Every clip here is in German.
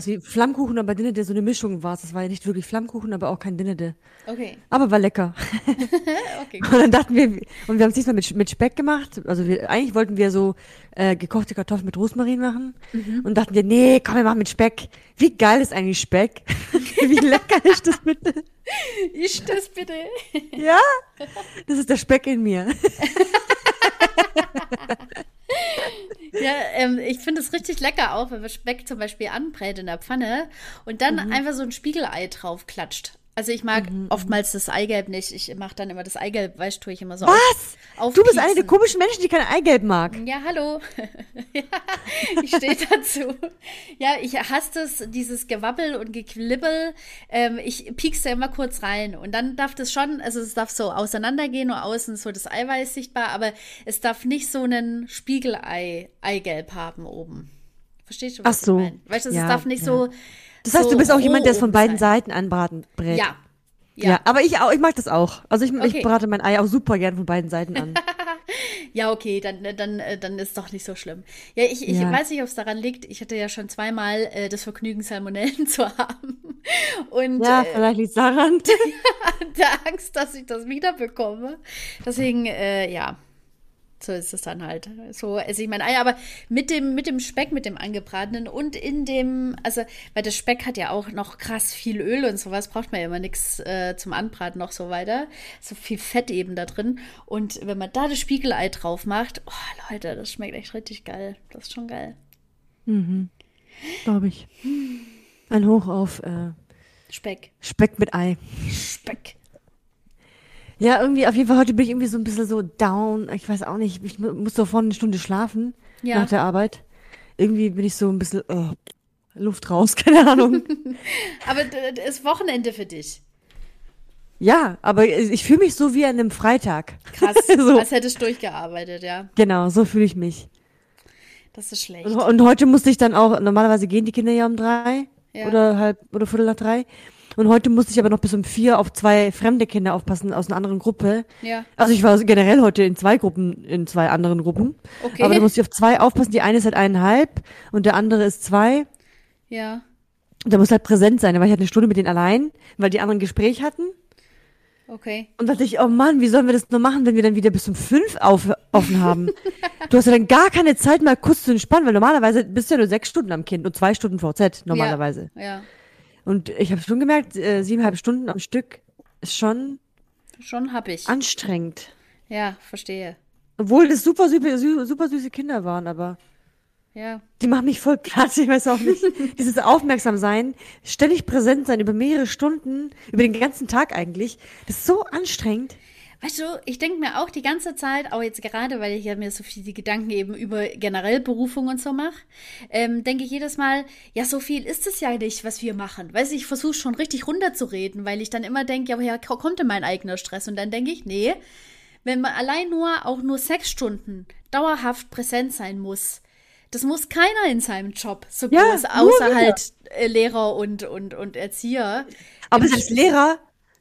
Sowas wie Flammkuchen, aber Dinner, so eine Mischung war Das war ja nicht wirklich Flammkuchen, aber auch kein Dinner. Okay. Aber war lecker. okay. Und dann dachten wir, und wir haben es diesmal mit, mit Speck gemacht. Also wir, eigentlich wollten wir so äh, gekochte Kartoffeln mit Rosmarin machen. Mhm. Und dachten wir, nee, komm, wir machen mit Speck. Wie geil ist eigentlich Speck? Wie lecker ist das bitte? Ist das bitte? Ja, das ist der Speck in mir. Ja, ähm, ich finde es richtig lecker auch, wenn man Speck zum Beispiel anbrät in der Pfanne und dann Mhm. einfach so ein Spiegelei drauf klatscht. Also ich mag oftmals das Eigelb nicht. Ich mache dann immer das Eigelb, weißt du, tue ich immer so Was? auf, Du bist eine der komischen Menschen, die kein Eigelb mag. Ja, hallo. ja, ich stehe dazu. Ja, ich hasse das, dieses Gewabbel und Geklibbel. Ähm, ich piekse da immer kurz rein. Und dann darf das schon, also es darf so auseinandergehen und außen so das Eiweiß sichtbar, aber es darf nicht so einen Spiegelei-Eigelb haben oben. Verstehst du, was Ach so. ich meine? Weißt du, es Ja, darf nicht ja. so. Das heißt, so du bist auch jemand, der es von beiden. Seiten anbraten brät. Ja. Ja. aber ich auch, ich mag das auch. Also ich, Okay. ich brate mein Ei auch super gern von beiden Seiten an. Ja, okay, dann, dann, äh, dann ist doch nicht so schlimm. Ja, ich, ich Ja. weiß nicht, ob es daran liegt. Ich hatte ja schon zweimal äh, das Vergnügen, Salmonellen zu haben. Und ja, äh, vielleicht liegt es daran. der Angst, dass ich das wieder bekomme. Deswegen, äh, ja, so ist es dann halt. So esse ich mein Ei. Aber mit dem, mit dem Speck, mit dem angebratenen und in dem, also, weil der Speck hat ja auch noch krass viel Öl und sowas, braucht man ja immer nichts äh, zum Anbraten noch so weiter. So viel Fett eben da drin. Und wenn man da das Spiegelei drauf macht, oh Leute, das schmeckt echt richtig geil. Das ist schon geil. Glaube ich. Ein Hoch auf äh, Speck. Speck mit Ei. Speck. Ja, irgendwie, auf jeden Fall heute bin ich irgendwie so ein bisschen so down. Ich weiß auch nicht, ich mu- muss doch vorne eine Stunde schlafen Ja. nach der Arbeit. Irgendwie bin ich so ein bisschen oh, Luft raus, keine Ahnung. Aber d- ist Wochenende für dich. ja, aber ich fühle mich so wie an einem Freitag. Krass. So. Als hättest du durchgearbeitet, ja. Genau, so fühle ich mich. Das ist schlecht. Und, und heute musste ich dann auch, normalerweise gehen die Kinder ja um drei Ja. oder halb oder viertel nach drei. Und heute musste ich aber noch bis um vier auf zwei fremde Kinder aufpassen aus einer anderen Gruppe. Ja. Also ich war generell heute in zwei Gruppen, in zwei anderen Gruppen. Okay. Aber da musste ich auf zwei aufpassen. Die eine ist halt eineinhalb und der andere ist zwei. Ja. Und da muss halt präsent sein. Da war ich halt eine Stunde mit denen allein, weil die anderen ein Gespräch hatten. Okay. Und dachte ich, oh Mann, wie sollen wir das nur machen, wenn wir dann wieder bis um fünf auf, offen haben? du hast ja dann gar keine Zeit, mal kurz zu entspannen, weil normalerweise bist du ja nur sechs Stunden am Kind und zwei Stunden VZ normalerweise. Ja. ja. Und ich habe schon gemerkt, äh, siebeneinhalb Stunden am Stück ist schon Schon hab ich. anstrengend. Ja, verstehe. Obwohl das super, super, super, super süße Kinder waren, aber Ja. die machen mich voll platt, ich weiß auch nicht. Dieses Aufmerksamsein, ständig präsent sein über mehrere Stunden, über den ganzen Tag eigentlich, das ist so anstrengend. Weißt du, ich denke mir auch die ganze Zeit, auch jetzt gerade, weil ich ja mir so viel die Gedanken eben über generell Berufung und so mache, ähm, denke ich jedes Mal, ja, so viel ist es ja nicht, was wir machen. Weißt du, ich versuche schon richtig runterzureden, weil ich dann immer denke, ja, woher ko- kommt denn mein eigener Stress? Und dann denke ich, nee, wenn man allein nur, auch nur sechs Stunden dauerhaft präsent sein muss, das muss keiner in seinem Job, so Ja, groß, außer halt äh, Lehrer und, und, und Erzieher. Aber selbst Lehrer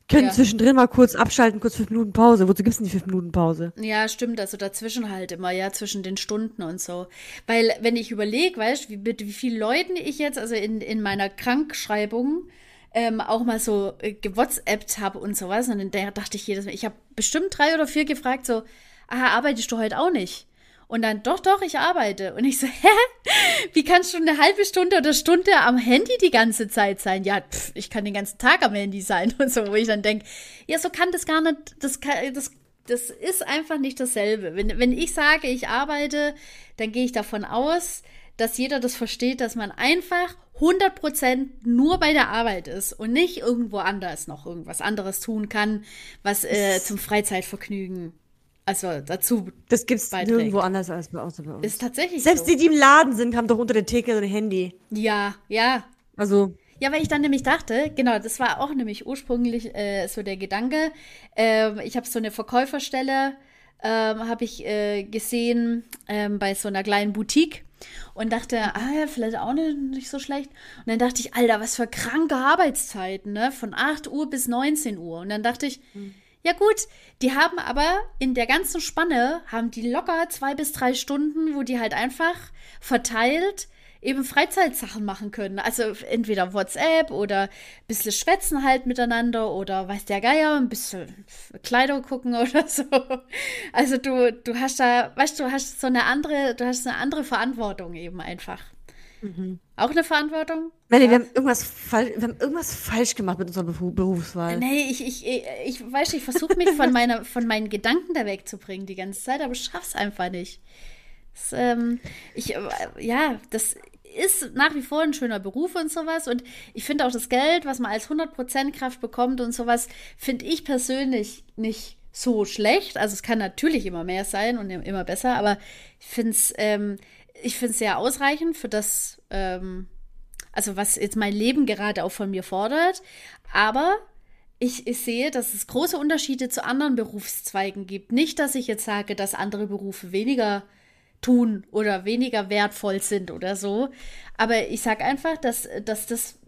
können Ja. zwischendrin mal kurz abschalten, kurz fünf Minuten Pause. Wozu gibt's denn die fünf Minuten Pause? Ja, stimmt, also dazwischen halt immer, ja, zwischen den Stunden und so. Weil, wenn ich überlege, weißt du, wie, mit wie vielen Leuten ich jetzt, also in, in meiner Krankschreibung, ähm, auch mal so äh, gewhatsappt habe und sowas, und dann da dachte ich jedes Mal, ich habe bestimmt drei oder vier gefragt, so, aha, arbeitest du heute auch nicht? Und dann, doch, doch, ich arbeite. Und ich so, hä? Wie kannst du eine halbe Stunde oder Stunde am Handy die ganze Zeit sein? Ja, pff, ich kann den ganzen Tag am Handy sein und so, wo ich dann denke, ja, so kann das gar nicht, das kann, das, das ist einfach nicht dasselbe. Wenn, wenn ich sage, ich arbeite, dann gehe ich davon aus, dass jeder das versteht, dass man einfach 100% nur bei der Arbeit ist und nicht irgendwo anders noch irgendwas anderes tun kann, was äh, zum Freizeitvergnügen, also dazu Das gibt's beiträgt. nirgendwo anders als bei uns. Bei uns. ist tatsächlich Selbst so. die, die im Laden sind, haben doch unter der Theke so ein Handy. Ja, ja. Also, Ja, weil ich dann nämlich dachte, genau, das war auch nämlich ursprünglich äh, so der Gedanke. Ähm, ich habe so eine Verkäuferstelle, ähm, habe ich äh, gesehen ähm, bei so einer kleinen Boutique und dachte, ah ja, vielleicht auch nicht, nicht so schlecht. Und dann dachte ich, Alter, was für kranke Arbeitszeiten, ne? Von 8 Uhr bis 19 Uhr. Und dann dachte ich, ja gut, die haben aber in der ganzen Spanne, haben die locker zwei bis drei Stunden, wo die halt einfach verteilt eben Freizeitsachen machen können. Also entweder WhatsApp oder ein bisschen schwätzen halt miteinander oder weiß der Geier, ein bisschen Kleider gucken oder so. Also du, du hast da, weißt du, hast so eine andere, du hast eine andere Verantwortung eben einfach. Mhm. Auch eine Verantwortung? Nein, ja. wir, haben irgendwas falsch, wir haben irgendwas falsch gemacht mit unserer Berufswahl. Nee, ich, ich, ich, ich weiß ich versuche mich von, meiner, von meinen Gedanken da wegzubringen die ganze Zeit, aber ich schaff's einfach nicht. Das, ähm, ich, äh, ja, das ist nach wie vor ein schöner Beruf und sowas. Und ich finde auch das Geld, was man als 100% Kraft bekommt und sowas, finde ich persönlich nicht so schlecht. Also es kann natürlich immer mehr sein und immer besser, aber ich finde es ähm, sehr ausreichend für das, ähm, also was jetzt mein Leben gerade auch von mir fordert. Aber ich, ich, sehe, dass es große Unterschiede zu anderen Berufszweigen gibt. Nicht, dass ich jetzt sage, dass andere Berufe weniger tun oder weniger wertvoll sind oder so. Aber ich sage einfach, dass, dass das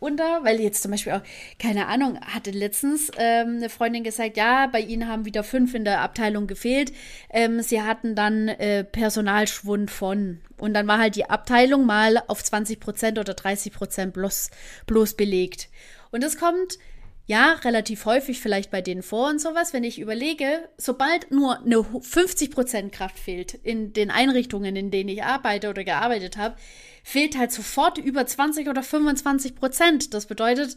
mitunter, weil jetzt zum Beispiel auch, keine Ahnung, hatte letztens ähm, eine Freundin gesagt, ja, bei ihnen haben wieder fünf in der Abteilung gefehlt. Ähm, sie hatten dann äh, Personalschwund von. Und dann war halt die Abteilung mal auf 20 Prozent oder 30 Prozent bloß, bloß belegt. Und das kommt ja, relativ häufig vielleicht bei denen vor und sowas, wenn ich überlege, sobald nur eine 50% Kraft fehlt in den Einrichtungen, in denen ich arbeite oder gearbeitet habe, fehlt halt sofort über 20 oder 25 Prozent. Das bedeutet,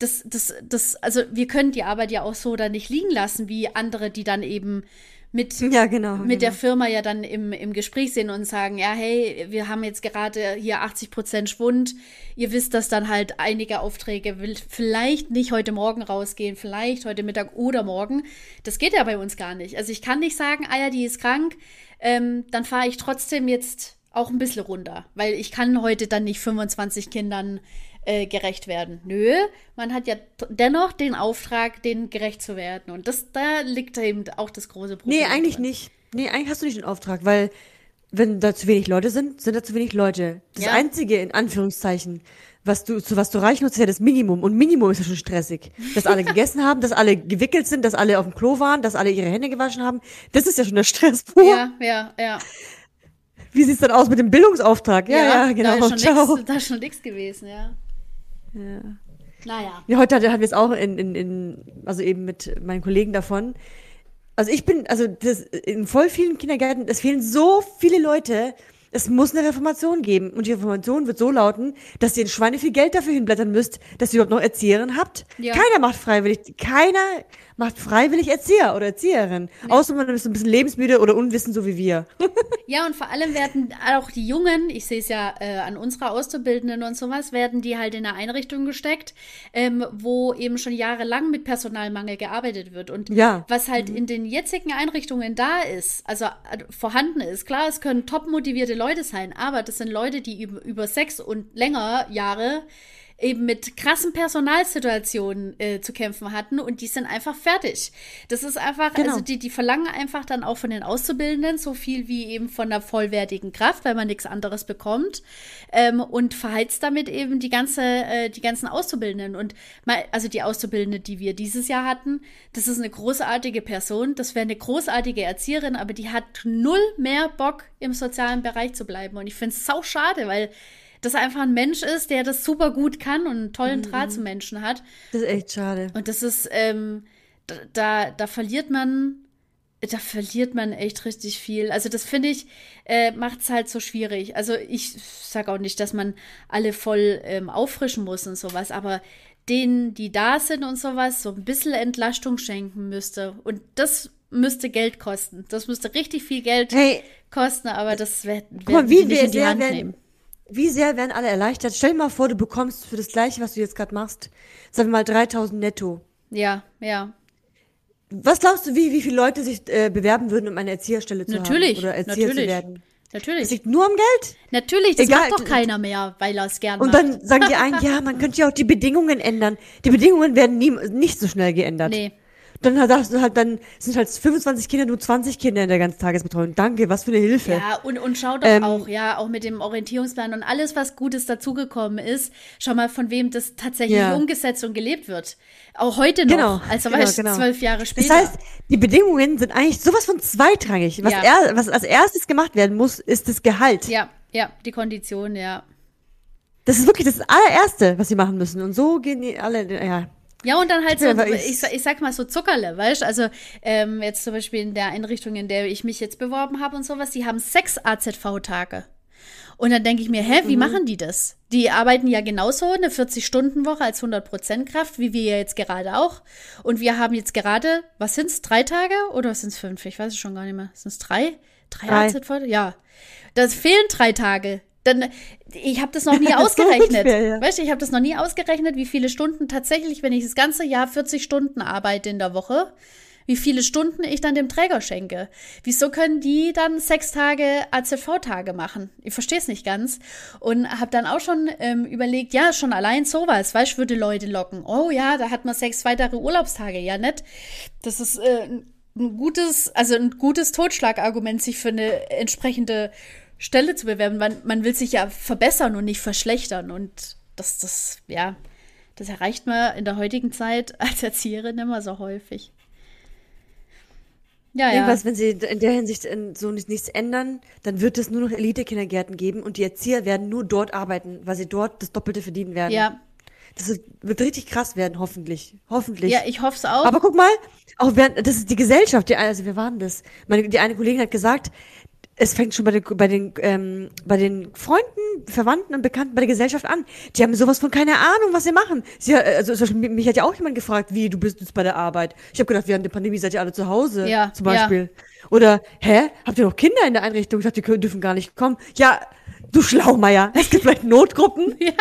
das, das, das, also wir können die Arbeit ja auch so da nicht liegen lassen, wie andere, die dann eben mit, ja, genau, mit genau. der Firma ja dann im, im Gespräch sind und sagen, ja, hey, wir haben jetzt gerade hier 80 Prozent Schwund. Ihr wisst, dass dann halt einige Aufträge will vielleicht nicht heute Morgen rausgehen, vielleicht heute Mittag oder morgen. Das geht ja bei uns gar nicht. Also ich kann nicht sagen, ah ja, die ist krank, ähm, dann fahre ich trotzdem jetzt auch ein bisschen runter, weil ich kann heute dann nicht 25 Kindern äh, gerecht werden. Nö, man hat ja dennoch den Auftrag, denen gerecht zu werden. Und das, da liegt eben auch das große Problem. Nee, eigentlich drin. nicht. Nee, eigentlich hast du nicht den Auftrag, weil wenn da zu wenig Leute sind, sind da zu wenig Leute. Das ja. Einzige, in Anführungszeichen, was du, zu was du reich nutzt, ist ja das Minimum. Und Minimum ist ja schon stressig. Dass alle gegessen haben, dass alle gewickelt sind, dass alle auf dem Klo waren, dass alle ihre Hände gewaschen haben. Das ist ja schon der Stress pur. Ja, ja, ja. Wie sieht's dann aus mit dem Bildungsauftrag? Ja, ja, ja genau. Da ist, schon nix, da ist schon nichts gewesen, ja. Ja. Naja. Ja, heute hatten wir es auch in, in, in, also eben mit meinen Kollegen davon. Also ich bin, also das, in voll vielen Kindergärten, es fehlen so viele Leute, es muss eine Reformation geben. Und die Reformation wird so lauten, dass ihr ein Schweine viel Geld dafür hinblättern müsst, dass ihr überhaupt noch Erzieherin habt. Ja. Keiner macht freiwillig, keiner macht freiwillig Erzieher oder Erzieherin. Ja. Außer man ist ein bisschen lebensmüde oder unwissend, so wie wir. ja, und vor allem werden auch die Jungen, ich sehe es ja äh, an unserer Auszubildenden und sowas, werden die halt in eine Einrichtung gesteckt, ähm, wo eben schon jahrelang mit Personalmangel gearbeitet wird. Und ja. was halt mhm. in den jetzigen Einrichtungen da ist, also äh, vorhanden ist, klar, es können top motivierte Leute sein, aber das sind Leute, die über, über sechs und länger Jahre eben mit krassen Personalsituationen äh, zu kämpfen hatten und die sind einfach fertig. Das ist einfach, genau. also die, die verlangen einfach dann auch von den Auszubildenden so viel wie eben von der vollwertigen Kraft, weil man nichts anderes bekommt ähm, und verheizt damit eben die ganze, äh, die ganzen Auszubildenden und mal, also die Auszubildende, die wir dieses Jahr hatten, das ist eine großartige Person, das wäre eine großartige Erzieherin, aber die hat null mehr Bock im sozialen Bereich zu bleiben und ich finde es sau schade, weil das einfach ein Mensch ist, der das super gut kann und einen tollen mhm. Draht zu Menschen hat. Das ist echt schade. Und das ist, ähm, da, da verliert man, da verliert man echt richtig viel. Also das finde ich, äh, macht es halt so schwierig. Also ich sage auch nicht, dass man alle voll ähm, auffrischen muss und sowas, aber denen, die da sind und sowas, so ein bisschen Entlastung schenken müsste. Und das müsste Geld kosten. Das müsste richtig viel Geld hey. kosten, aber das wird wär, wie nicht in die Hand nehmen. Wie sehr werden alle erleichtert? Stell dir mal vor, du bekommst für das Gleiche, was du jetzt gerade machst, sagen wir mal 3000 netto. Ja, ja. Was glaubst du, wie, wie viele Leute sich äh, bewerben würden, um eine Erzieherstelle zu natürlich, haben? Oder Erzieher natürlich. zu werden? Natürlich. Es liegt nur am Geld? Natürlich, das Egal. macht doch keiner mehr, weil er es gerne Und dann sagen die einen, ja, man könnte ja auch die Bedingungen ändern. Die Bedingungen werden nie, nicht so schnell geändert. Nee, dann halt, dann sind halt 25 Kinder, nur 20 Kinder in der ganzen Tagesbetreuung. Danke, was für eine Hilfe. Ja, und, und schau doch ähm, auch, ja, auch mit dem Orientierungsplan und alles, was Gutes dazugekommen ist, schau mal, von wem das tatsächlich ja. umgesetzt und gelebt wird. Auch heute noch, genau, also genau, weißt, genau. zwölf Jahre später. Das heißt, die Bedingungen sind eigentlich sowas von zweitrangig. Was, ja. er, was als erstes gemacht werden muss, ist das Gehalt. Ja, Ja, die Kondition, ja. Das ist wirklich das allererste, was sie machen müssen. Und so gehen die alle, ja. Ja, und dann halt so, ich, ich sag mal so Zuckerle, weißt du? Also ähm, jetzt zum Beispiel in der Einrichtung, in der ich mich jetzt beworben habe und sowas, die haben sechs AZV-Tage. Und dann denke ich mir, hä, wie mhm. machen die das? Die arbeiten ja genauso eine 40-Stunden-Woche als 100% Kraft, wie wir ja jetzt gerade auch. Und wir haben jetzt gerade, was sind's, drei Tage oder was sind's fünf? Ich weiß es schon gar nicht mehr. Sind es drei? Drei, drei. AZV? Ja. Das fehlen drei Tage. Dann, ich habe das noch nie ausgerechnet. Mehr, ja. Weißt du, ich habe das noch nie ausgerechnet, wie viele Stunden tatsächlich, wenn ich das ganze Jahr 40 Stunden arbeite in der Woche, wie viele Stunden ich dann dem Träger schenke. Wieso können die dann sechs Tage AZV-Tage machen? Ich verstehe es nicht ganz. Und habe dann auch schon ähm, überlegt, ja, schon allein sowas, weißt du, würde Leute locken. Oh ja, da hat man sechs weitere Urlaubstage. Ja, nett. Das ist äh, ein gutes, also ein gutes Totschlagargument, sich für eine entsprechende Stelle zu bewerben. Man, man will sich ja verbessern und nicht verschlechtern. Und das, das, ja, das erreicht man in der heutigen Zeit als Erzieherin immer so häufig. Ja, Irgendwas, ja. wenn sie in der Hinsicht so nichts ändern, dann wird es nur noch Elite-Kindergärten geben und die Erzieher werden nur dort arbeiten, weil sie dort das Doppelte verdienen werden. Ja. Das wird richtig krass werden, hoffentlich. Hoffentlich. Ja, ich hoffe es auch. Aber guck mal, auch während, das ist die Gesellschaft, die, also wir waren das. Meine, die eine Kollegin hat gesagt, es fängt schon bei den, bei den, ähm, bei den Freunden, Verwandten und Bekannten, bei der Gesellschaft an. Die haben sowas von keine Ahnung, was sie machen. Sie, also, mich hat ja auch jemand gefragt, wie du bist jetzt bei der Arbeit. Ich habe gedacht, während der Pandemie seid ihr alle zu Hause, ja, zum Beispiel. Ja. Oder, hä, habt ihr noch Kinder in der Einrichtung? Ich dachte, die können, dürfen gar nicht kommen. Ja, du Schlaumeier. Es gibt vielleicht Notgruppen. Ja.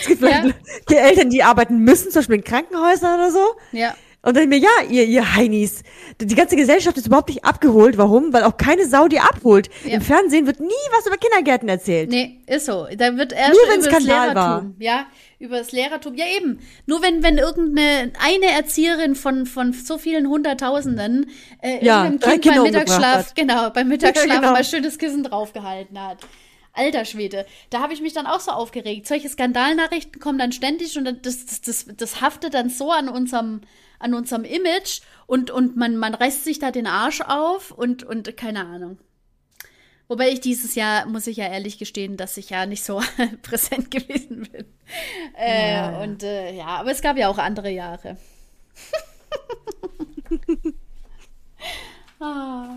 Es gibt vielleicht ja. Eltern, die arbeiten müssen, zum Beispiel in Krankenhäusern oder so. Ja. Und dann mir, ja, ihr, ihr Heinis, die ganze Gesellschaft ist überhaupt nicht abgeholt. Warum? Weil auch keine Sau die abholt. Ja. Im Fernsehen wird nie was über Kindergärten erzählt. Nee, ist so. Da wird erst Nur über das Lehrertum. War. Ja, über das Lehrertum. Ja, eben. Nur wenn, wenn irgendeine eine Erzieherin von, von so vielen Hunderttausenden äh, ja, irgendeinem Kind beim Mittagsschlaf, genau, beim Mittagsschlaf ja, genau. mal schönes Kissen draufgehalten hat. Alter Schwede, da habe ich mich dann auch so aufgeregt. Solche Skandalnachrichten kommen dann ständig und das, das, das, das haftet dann so an unserem, an unserem Image und, und man, man reißt sich da den Arsch auf und, und keine Ahnung. Wobei ich dieses Jahr, muss ich ja ehrlich gestehen, dass ich ja nicht so präsent gewesen bin. Äh, ja. Und äh, ja, aber es gab ja auch andere Jahre. ah.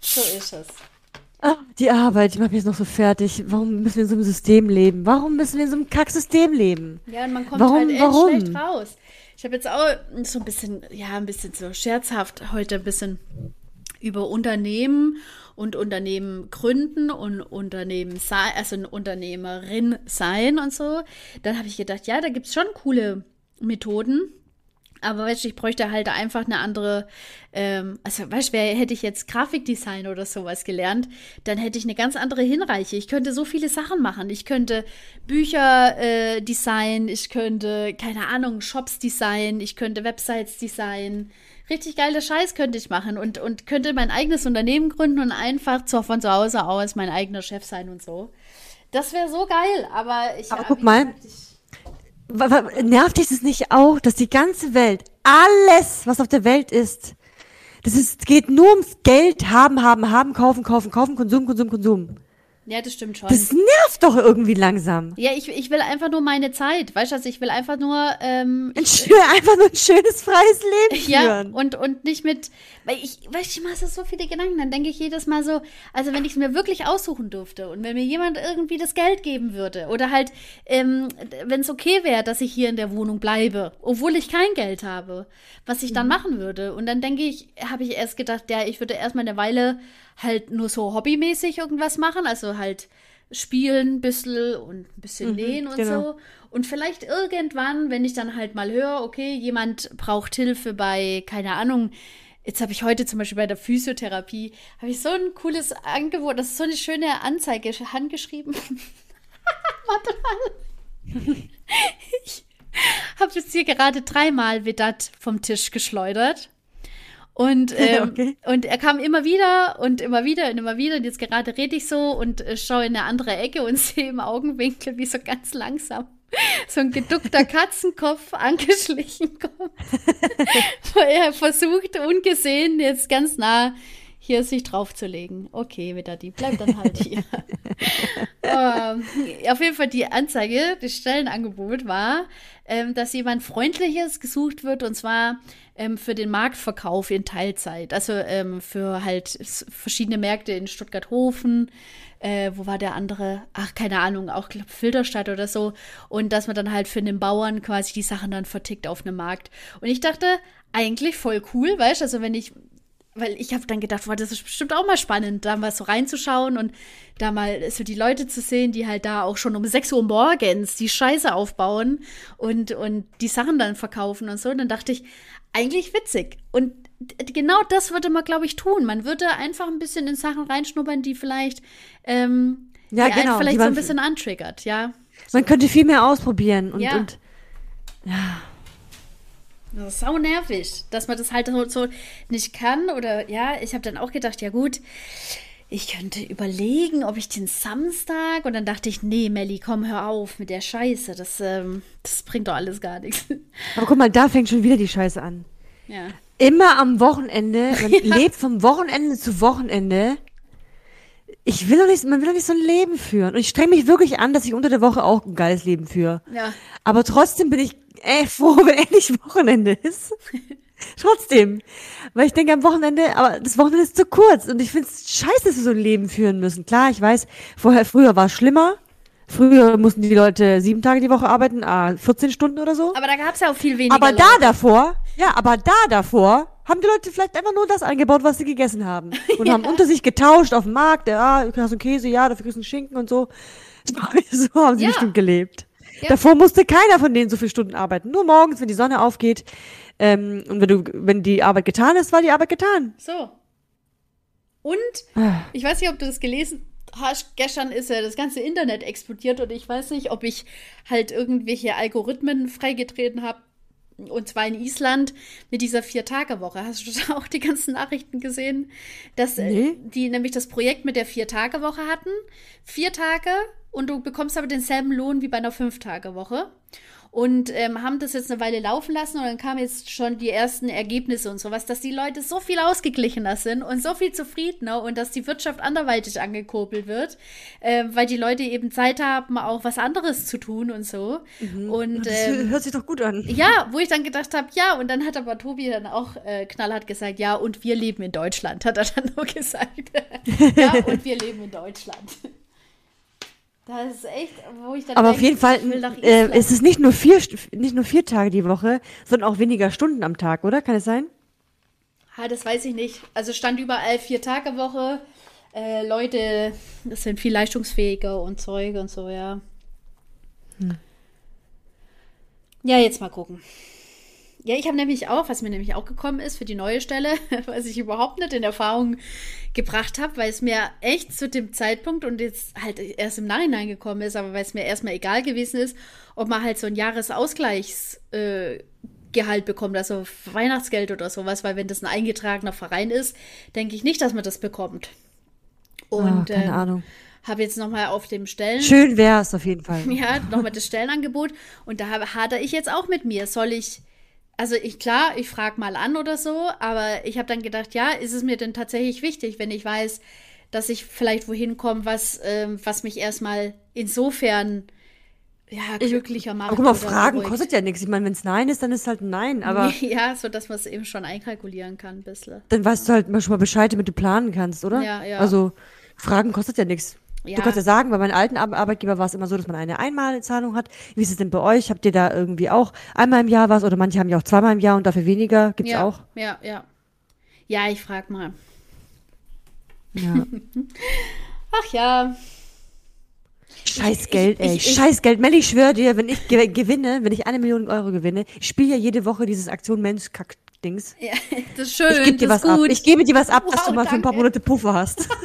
So ist es. Ah, die Arbeit, ich mache mich jetzt noch so fertig. Warum müssen wir in so einem System leben? Warum müssen wir in so einem Kacksystem leben? Ja, und man kommt warum, halt echt warum? schlecht raus. Ich habe jetzt auch so ein bisschen, ja, ein bisschen so scherzhaft heute ein bisschen über Unternehmen und Unternehmen gründen und Unternehmen sein, also eine Unternehmerin sein und so. Dann habe ich gedacht, ja, da gibt es schon coole Methoden. Aber weißt du, ich bräuchte halt einfach eine andere, ähm, also weißt du, hätte ich jetzt Grafikdesign oder sowas gelernt, dann hätte ich eine ganz andere Hinreiche. Ich könnte so viele Sachen machen. Ich könnte Bücher äh, designen, ich könnte, keine Ahnung, Shops designen, ich könnte Websites designen. Richtig geile Scheiß könnte ich machen und, und könnte mein eigenes Unternehmen gründen und einfach zu, von zu Hause aus mein eigener Chef sein und so. Das wäre so geil, aber ich. Aber guck mal. Gesagt, ich, nervt dich das nicht auch, dass die ganze Welt, alles, was auf der Welt ist, das ist, geht nur ums Geld haben, haben, haben, kaufen, kaufen, kaufen, Konsum, Konsum, Konsum. Ja, das stimmt schon. Das nervt doch irgendwie langsam. Ja, ich, ich will einfach nur meine Zeit. Weißt du, also ich will einfach nur. Ähm, ich will einfach nur ein schönes, freies Leben führen. Ja, und, und nicht mit. Weil ich, weißt du, ich mache so viele Gedanken. Dann denke ich jedes Mal so, also wenn ich es mir wirklich aussuchen dürfte und wenn mir jemand irgendwie das Geld geben würde oder halt, ähm, wenn es okay wäre, dass ich hier in der Wohnung bleibe, obwohl ich kein Geld habe, was ich dann mhm. machen würde. Und dann denke ich, habe ich erst gedacht, ja, ich würde erstmal eine Weile halt nur so hobbymäßig irgendwas machen, also halt spielen ein bisschen und ein bisschen mhm, nähen und genau. so. Und vielleicht irgendwann, wenn ich dann halt mal höre, okay, jemand braucht Hilfe bei, keine Ahnung, jetzt habe ich heute zum Beispiel bei der Physiotherapie, habe ich so ein cooles Angebot, das ist so eine schöne Anzeige handgeschrieben. Warte mal. ich habe jetzt hier gerade dreimal Vedat vom Tisch geschleudert. Und, ähm, okay. und er kam immer wieder und immer wieder und immer wieder. Und jetzt gerade rede ich so und äh, schaue in eine andere Ecke und sehe im Augenwinkel, wie so ganz langsam so ein geduckter Katzenkopf angeschlichen kommt. Wo er versucht, ungesehen, jetzt ganz nah hier sich draufzulegen. Okay, wieder die bleibt dann halt hier. ähm, auf jeden Fall die Anzeige, das Stellenangebot war, ähm, dass jemand Freundliches gesucht wird und zwar ähm, für den Marktverkauf in Teilzeit. Also ähm, für halt verschiedene Märkte in Stuttgart-Hofen. Äh, wo war der andere? Ach, keine Ahnung, auch glaub, Filterstadt oder so. Und dass man dann halt für den Bauern quasi die Sachen dann vertickt auf einem Markt. Und ich dachte, eigentlich voll cool, weißt du, also wenn ich weil ich habe dann gedacht, boah, das ist bestimmt auch mal spannend, da mal so reinzuschauen und da mal so die Leute zu sehen, die halt da auch schon um 6 Uhr morgens die Scheiße aufbauen und, und die Sachen dann verkaufen und so. Und dann dachte ich, eigentlich witzig. Und genau das würde man, glaube ich, tun. Man würde einfach ein bisschen in Sachen reinschnuppern, die vielleicht, ähm, ja, die genau, vielleicht die so ein bisschen antriggert, ja. Man könnte viel mehr ausprobieren und, ja. und ja. Das ist sau nervig, dass man das halt so nicht kann. Oder ja, ich habe dann auch gedacht, ja gut, ich könnte überlegen, ob ich den Samstag. Und dann dachte ich, nee, Melli, komm, hör auf mit der Scheiße. Das, ähm, das bringt doch alles gar nichts. Aber guck mal, da fängt schon wieder die Scheiße an. Ja. Immer am Wochenende, man ja. lebt vom Wochenende zu Wochenende. Ich will doch nicht, man will doch nicht so ein Leben führen. Und ich strenge mich wirklich an, dass ich unter der Woche auch ein geiles Leben führe. Ja. Aber trotzdem bin ich ey, froh, wenn endlich Wochenende ist. Trotzdem. Weil ich denke am Wochenende, aber das Wochenende ist zu kurz und ich finde es scheiße, dass wir so ein Leben führen müssen. Klar, ich weiß, vorher, früher war es schlimmer. Früher mussten die Leute sieben Tage die Woche arbeiten, ah, 14 Stunden oder so. Aber da gab es ja auch viel weniger. Aber da davor, ja, aber da davor haben die Leute vielleicht einfach nur das eingebaut, was sie gegessen haben. Und ja. haben unter sich getauscht auf dem Markt, ja, du kriegst einen Käse, ja, dafür kriegst du einen Schinken und so. So haben sie ja. bestimmt gelebt. Ja. Davor musste keiner von denen so viele Stunden arbeiten. Nur morgens, wenn die Sonne aufgeht. Ähm, und wenn du, wenn die Arbeit getan ist, war die Arbeit getan. So. Und ah. ich weiß nicht, ob du das gelesen hast. Gestern ist ja das ganze Internet explodiert und ich weiß nicht, ob ich halt irgendwelche Algorithmen freigetreten habe. Und zwar in Island mit dieser Vier-Tage-Woche. Hast du da auch die ganzen Nachrichten gesehen? Dass äh, nee. die nämlich das Projekt mit der Vier-Tage-Woche hatten. Vier Tage und du bekommst aber denselben Lohn wie bei einer Fünf-Tage-Woche. Und ähm, haben das jetzt eine Weile laufen lassen und dann kamen jetzt schon die ersten Ergebnisse und sowas, dass die Leute so viel ausgeglichener sind und so viel zufriedener und dass die Wirtschaft anderweitig angekurbelt wird, äh, weil die Leute eben Zeit haben, auch was anderes zu tun und so. Mhm. Und das ähm, hört sich doch gut an. Ja, wo ich dann gedacht habe, ja, und dann hat aber Tobi dann auch äh, knallhart gesagt, ja, und wir leben in Deutschland, hat er dann nur gesagt. ja, und wir leben in Deutschland. Das ist echt, wo ich dann Aber denke, auf jeden Fall äh, ist es nicht nur vier, nicht nur vier Tage die Woche, sondern auch weniger Stunden am Tag, oder? Kann es sein? Ha, das weiß ich nicht. Also stand überall vier Tage Woche. Äh, Leute, das sind viel leistungsfähiger und Zeuge und so, ja. Hm. Ja, jetzt mal gucken. Ja, ich habe nämlich auch, was mir nämlich auch gekommen ist für die neue Stelle, was ich überhaupt nicht in Erfahrung gebracht habe, weil es mir echt zu dem Zeitpunkt und jetzt halt erst im Nachhinein gekommen ist, aber weil es mir erstmal egal gewesen ist, ob man halt so ein Jahresausgleichsgehalt äh, bekommt, also Weihnachtsgeld oder sowas, weil wenn das ein eingetragener Verein ist, denke ich nicht, dass man das bekommt. Und oh, keine ähm, Ahnung habe jetzt nochmal auf dem Stellen. Schön wäre es auf jeden Fall. Ja, nochmal das Stellenangebot. Und da hadere ich jetzt auch mit mir. Soll ich also ich klar, ich frage mal an oder so, aber ich habe dann gedacht, ja, ist es mir denn tatsächlich wichtig, wenn ich weiß, dass ich vielleicht wohin komme, was, ähm, was mich erstmal insofern ja, glücklicher ich, macht. Aber guck mal, Fragen ruhig. kostet ja nichts. Ich meine, wenn es Nein ist, dann ist halt ein Nein. Aber ja, so dass man es eben schon einkalkulieren kann, ein bisschen. Dann weißt du halt schon mal Bescheid, damit du planen kannst, oder? Ja, ja. Also Fragen kostet ja nichts. Ja. Du kannst ja sagen, bei meinem alten Arbeitgeber war es immer so, dass man eine Einmalzahlung hat. Wie ist es denn bei euch? Habt ihr da irgendwie auch einmal im Jahr was oder manche haben ja auch zweimal im Jahr und dafür weniger? Gibt's ja, auch? Ja, ja. Ja, ich frag mal. Ja. Ach ja. Scheiß Geld, ey. Ich, ich, Scheiß Geld. Melli, ich schwöre dir, wenn ich gewinne, wenn ich eine Million Euro gewinne, ich spiele ja jede Woche dieses Aktion Mensch Kack Dings. Ja, das ist schön. Ich gebe dir was gut. ab. Ich gebe dir was ab, wow, dass du mal danke. für ein paar Monate Puffer hast.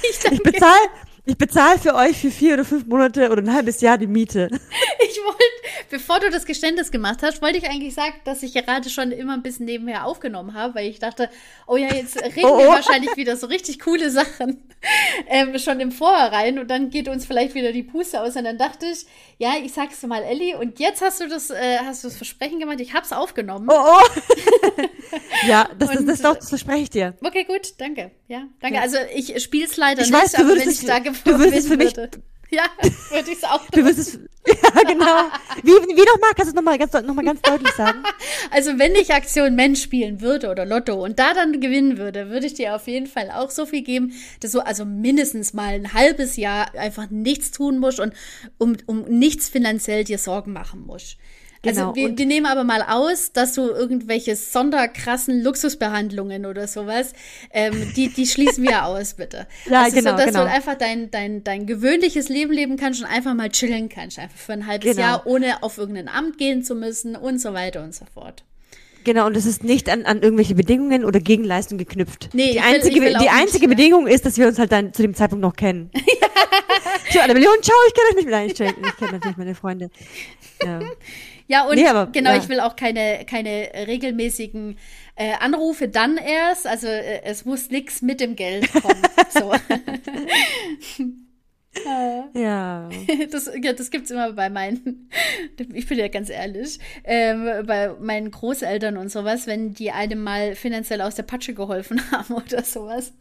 ich, ich bezahle ich bezahle für euch für vier oder fünf Monate oder ein halbes Jahr die Miete. Ich wollte, bevor du das Geständnis gemacht hast, wollte ich eigentlich sagen, dass ich gerade schon immer ein bisschen nebenher aufgenommen habe, weil ich dachte, oh ja, jetzt reden oh, oh. wir wahrscheinlich wieder so richtig coole Sachen ähm, schon im Vorhinein und dann geht uns vielleicht wieder die Puste aus. Und dann dachte ich, ja, ich sag's mal Elli und jetzt hast du das, äh, hast du das Versprechen gemacht, ich hab's aufgenommen. Oh, oh. ja, das, das, das, doch, das verspreche ich dir. Okay, gut, danke. Ja, danke. Ja. Also ich spiel's leider ich nicht, weiß, du aber wenn ich da du würdest für mich, würde. Ja, würde ich es auch. Du wirst es, ja, genau. Wie, wie nochmal? Kannst du es nochmal ganz, noch mal ganz deutlich sagen? Also, wenn ich Aktion Mensch spielen würde oder Lotto und da dann gewinnen würde, würde ich dir auf jeden Fall auch so viel geben, dass du also mindestens mal ein halbes Jahr einfach nichts tun musst und um, um nichts finanziell dir Sorgen machen musst. Also genau. Also wir, wir nehmen aber mal aus, dass du irgendwelche sonderkrassen Luxusbehandlungen oder sowas, ähm, die, die schließen wir aus, bitte. Ja, also genau, so, dass genau. du einfach dein, dein, dein gewöhnliches Leben leben kannst und einfach mal chillen kannst, einfach für ein halbes genau. Jahr, ohne auf irgendein Amt gehen zu müssen und so weiter und so fort. Genau, und es ist nicht an, an irgendwelche Bedingungen oder Gegenleistung geknüpft. Nee, die einzige, will, will die einzige nicht, Bedingung ist, dass wir uns halt dann zu dem Zeitpunkt noch kennen. Tja, eine Million, ciao, ich kenne euch nicht mehr. Ich, ich kenne natürlich meine Freunde. Ja. Ja, und nee, aber, genau, ja. ich will auch keine, keine regelmäßigen äh, Anrufe dann erst. Also äh, es muss nichts mit dem Geld kommen. so. ja. Das, ja, das gibt's immer bei meinen, ich bin ja ganz ehrlich, ähm, bei meinen Großeltern und sowas, wenn die einem mal finanziell aus der Patsche geholfen haben oder sowas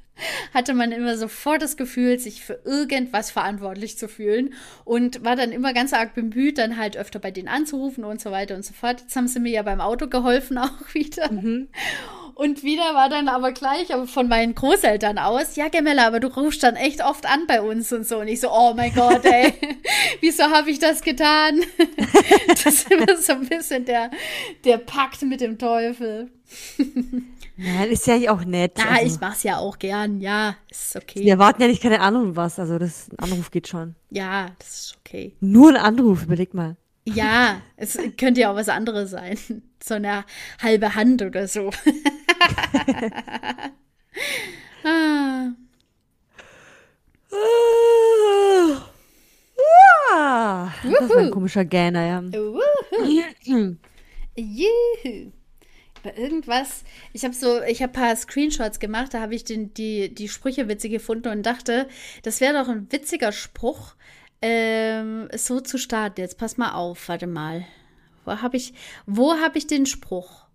hatte man immer sofort das Gefühl, sich für irgendwas verantwortlich zu fühlen und war dann immer ganz arg bemüht, dann halt öfter bei denen anzurufen und so weiter und so fort. Jetzt haben sie mir ja beim Auto geholfen auch wieder. Mhm. Und wieder war dann aber gleich aber von meinen Großeltern aus, ja, Gemella, aber du rufst dann echt oft an bei uns und so. Und ich so, oh mein Gott, ey, wieso habe ich das getan? das ist immer so ein bisschen der, der Pakt mit dem Teufel. Nein, ist ja auch nett. Ja, also. ich mach's ja auch gern. Ja, ist okay. Wir erwarten ja nicht keine Ahnung was. Also das ein Anruf geht schon. Ja, das ist okay. Nur ein Anruf, überleg mal. Ja, es könnte ja auch was anderes sein. So eine halbe Hand oder so. ah. Ah, das war ein komischer Gähner, ja. Juhu. Juhu irgendwas. Ich habe so, ich habe paar Screenshots gemacht, da habe ich den, die, die Sprüche witzig gefunden und dachte, das wäre doch ein witziger Spruch, ähm, so zu starten. Jetzt pass mal auf, warte mal. Wo habe ich, wo habe ich den Spruch?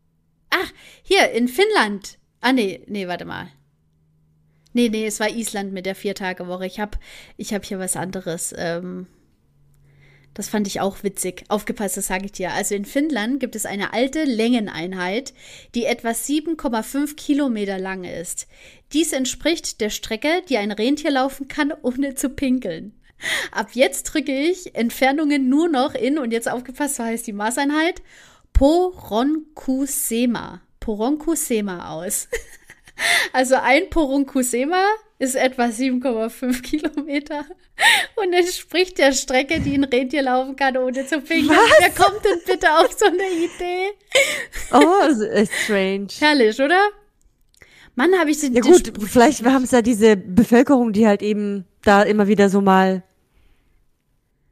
Ach, hier, in Finnland. Ah, nee, nee, warte mal. Nee, nee, es war Island mit der Viertagewoche. Ich habe ich hab hier was anderes. Ähm, das fand ich auch witzig. Aufgepasst, das sage ich dir. Also in Finnland gibt es eine alte Längeneinheit, die etwa 7,5 Kilometer lang ist. Dies entspricht der Strecke, die ein Rentier laufen kann, ohne zu pinkeln. Ab jetzt drücke ich Entfernungen nur noch in, und jetzt aufgepasst, so heißt die Maßeinheit, Poronkusema. Poronkusema aus. Also ein Porunkusema ist etwa 7,5 Kilometer und entspricht der Strecke, die ein Rentier laufen kann, ohne zu pinkeln. Wer kommt denn bitte auf so eine Idee? Oh, strange. Herrlich, oder? Mann, habe ich so Ja gut, vielleicht haben es ja diese Bevölkerung, die halt eben da immer wieder so mal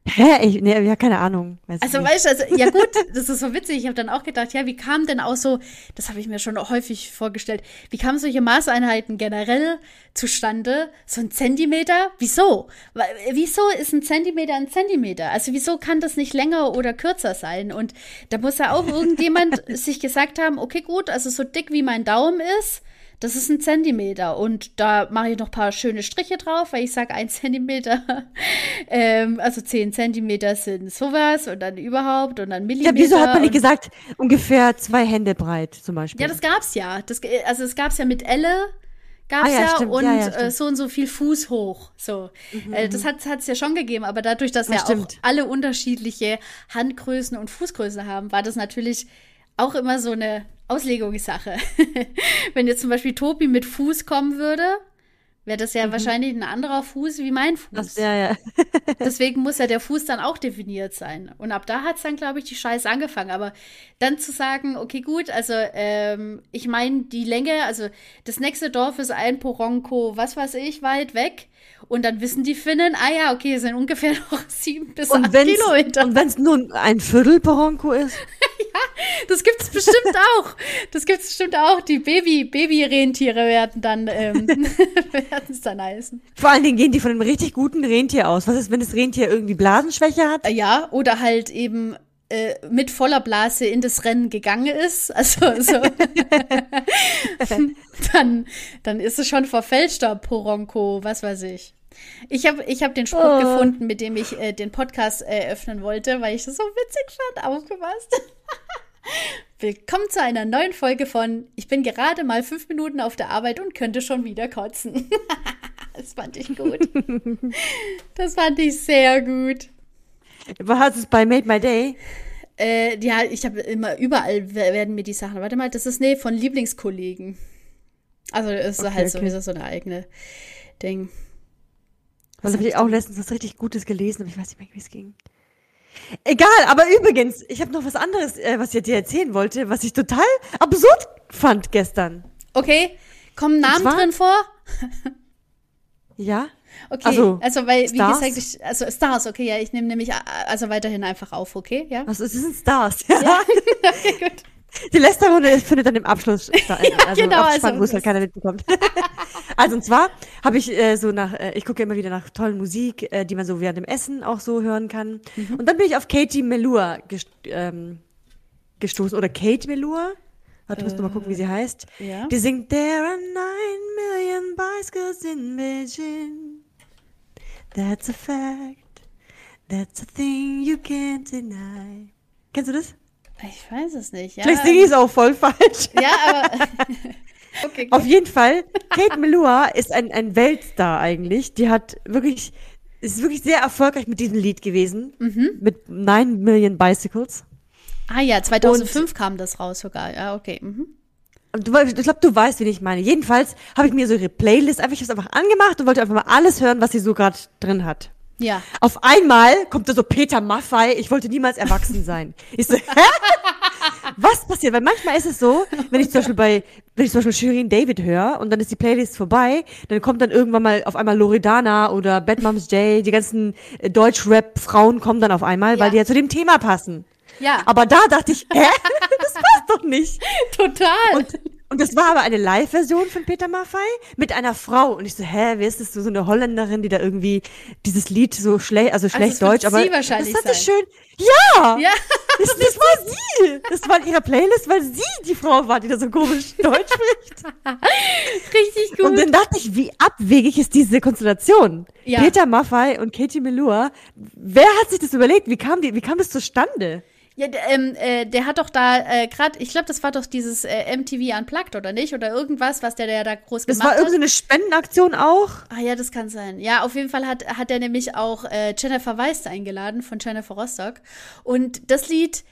Hä? Ich, nee, ja, keine Ahnung. Weiß also, weißt du, also, ja gut, das ist so witzig. Ich habe dann auch gedacht, ja, wie kam denn auch so, das habe ich mir schon häufig vorgestellt, wie kamen solche Maßeinheiten generell zustande? So ein Zentimeter? Wieso? Wieso ist ein Zentimeter ein Zentimeter? Also, wieso kann das nicht länger oder kürzer sein? Und da muss ja auch irgendjemand sich gesagt haben, okay, gut, also so dick wie mein Daumen ist, das ist ein Zentimeter und da mache ich noch ein paar schöne Striche drauf, weil ich sage ein Zentimeter, ähm, also zehn Zentimeter sind sowas und dann überhaupt und dann Millimeter. Ja, wieso hat man nicht gesagt, ungefähr zwei Hände breit zum Beispiel? Ja, das gab's ja. Das, also es gab's ja mit Elle, gab's ah, ja, ja und ja, ja, äh, so und so viel Fuß hoch. So, mhm. äh, das hat es ja schon gegeben, aber dadurch, dass ja auch alle unterschiedliche Handgrößen und Fußgrößen haben, war das natürlich auch immer so eine Auslegungssache. Wenn jetzt zum Beispiel Tobi mit Fuß kommen würde, wäre das ja mhm. wahrscheinlich ein anderer Fuß wie mein Fuß. Das, ja, ja. Deswegen muss ja der Fuß dann auch definiert sein. Und ab da hat es dann, glaube ich, die Scheiße angefangen. Aber dann zu sagen, okay, gut, also ähm, ich meine die Länge, also das nächste Dorf ist ein Poronko, was weiß ich, weit weg. Und dann wissen die Finnen, ah ja, okay, es sind ungefähr noch sieben bis und acht Kilometer. Und wenn es nur ein Viertel Poronko ist? das gibt es bestimmt auch. Das gibt es bestimmt auch. Die Baby, Baby-Rentiere werden dann, ähm, werden es dann heißen. Vor allen Dingen gehen die von einem richtig guten Rentier aus. Was ist, wenn das Rentier irgendwie Blasenschwäche hat? Ja, oder halt eben äh, mit voller Blase in das Rennen gegangen ist, also so, dann, dann ist es schon verfälschter Poronko, was weiß ich. Ich habe ich hab den Spruch oh. gefunden, mit dem ich äh, den Podcast eröffnen wollte, weil ich das so witzig fand, aufgepasst. Willkommen zu einer neuen Folge von Ich bin gerade mal fünf Minuten auf der Arbeit und könnte schon wieder kotzen. das fand ich gut. Das fand ich sehr gut. Was hast es bei Made My Day? Äh, ja, ich habe immer, überall werden mir die Sachen. Warte mal, das ist, nee, von Lieblingskollegen. Also, ist okay, halt okay. sowieso so eine eigene Ding. Was habe ich auch letztens was richtig Gutes gelesen, aber ich weiß nicht mehr, wie es ging. Egal, aber übrigens, ich habe noch was anderes, äh, was ich dir erzählen wollte, was ich total absurd fand gestern. Okay, kommen Namen drin vor? ja. Okay, also, also weil, Stars? wie gesagt, ich, also Stars, okay, ja, ich nehme nämlich äh, also weiterhin einfach auf, okay, ja? Also es sind Stars, ja. ja. okay, gut. Die Lästerrunde findet dann im Abschluss statt. ja, also genau, Abspann, also, wo es halt keiner mitbekommt. also und zwar habe ich äh, so nach, äh, ich gucke immer wieder nach tollen Musik, äh, die man so während dem Essen auch so hören kann. Mhm. Und dann bin ich auf Katie Melua gest ähm, gestoßen. Oder Kate Melua. Warte, musst du mal gucken, wie sie heißt. Ja. Die singt There are nine million bicycles in Beijing. That's a fact. That's a thing you can't deny. Kennst du das? Ich weiß es nicht. Ja. Vielleicht singe ich es auch voll falsch. Ja, aber. okay, Auf jeden Fall, Kate Melua ist ein, ein Weltstar eigentlich. Die hat wirklich, ist wirklich sehr erfolgreich mit diesem Lied gewesen. Mhm. Mit 9 Million Bicycles. Ah ja, 2005 Und, kam das raus sogar. Ja, okay. Mhm. Du, ich glaube, du weißt, wen ich meine. Jedenfalls habe ich mir so ihre Playlist einfach, ich einfach angemacht und wollte einfach mal alles hören, was sie so gerade drin hat. Ja. Auf einmal kommt da so Peter Maffei, ich wollte niemals erwachsen sein. Ich so, hä? Was passiert? Weil manchmal ist es so, wenn ich zum Beispiel bei, wenn ich zum Beispiel Shirin David höre und dann ist die Playlist vorbei, dann kommt dann irgendwann mal auf einmal Loredana oder Bad Moms J, die ganzen äh, Deutsch-Rap-Frauen kommen dann auf einmal, ja. weil die ja zu dem Thema passen. Ja. Aber da dachte ich, hä? Das passt doch nicht. Total. Und, und das war aber eine Live-Version von Peter Maffei mit einer Frau. Und ich so, hä, wie ist das so, so eine Holländerin, die da irgendwie dieses Lied so schlecht, also schlecht also Deutsch, aber das hat sie schön. Ja! Ja! Das, das war sie! Das war in ihrer Playlist, weil sie die Frau war, die da so komisch Deutsch spricht. Richtig gut. Und dann dachte ich, wie abwegig ist diese Konstellation? Ja. Peter Maffei und Katie Melua. Wer hat sich das überlegt? Wie kam, die, wie kam das zustande? Ja, ähm, äh, der hat doch da äh, gerade, ich glaube, das war doch dieses äh, MTV Unplugged, oder nicht? Oder irgendwas, was der, der da groß das gemacht hat. Das war irgendeine Spendenaktion auch. Ah ja, das kann sein. Ja, auf jeden Fall hat, hat er nämlich auch äh, Jennifer Weist eingeladen von Jennifer Rostock. Und das Lied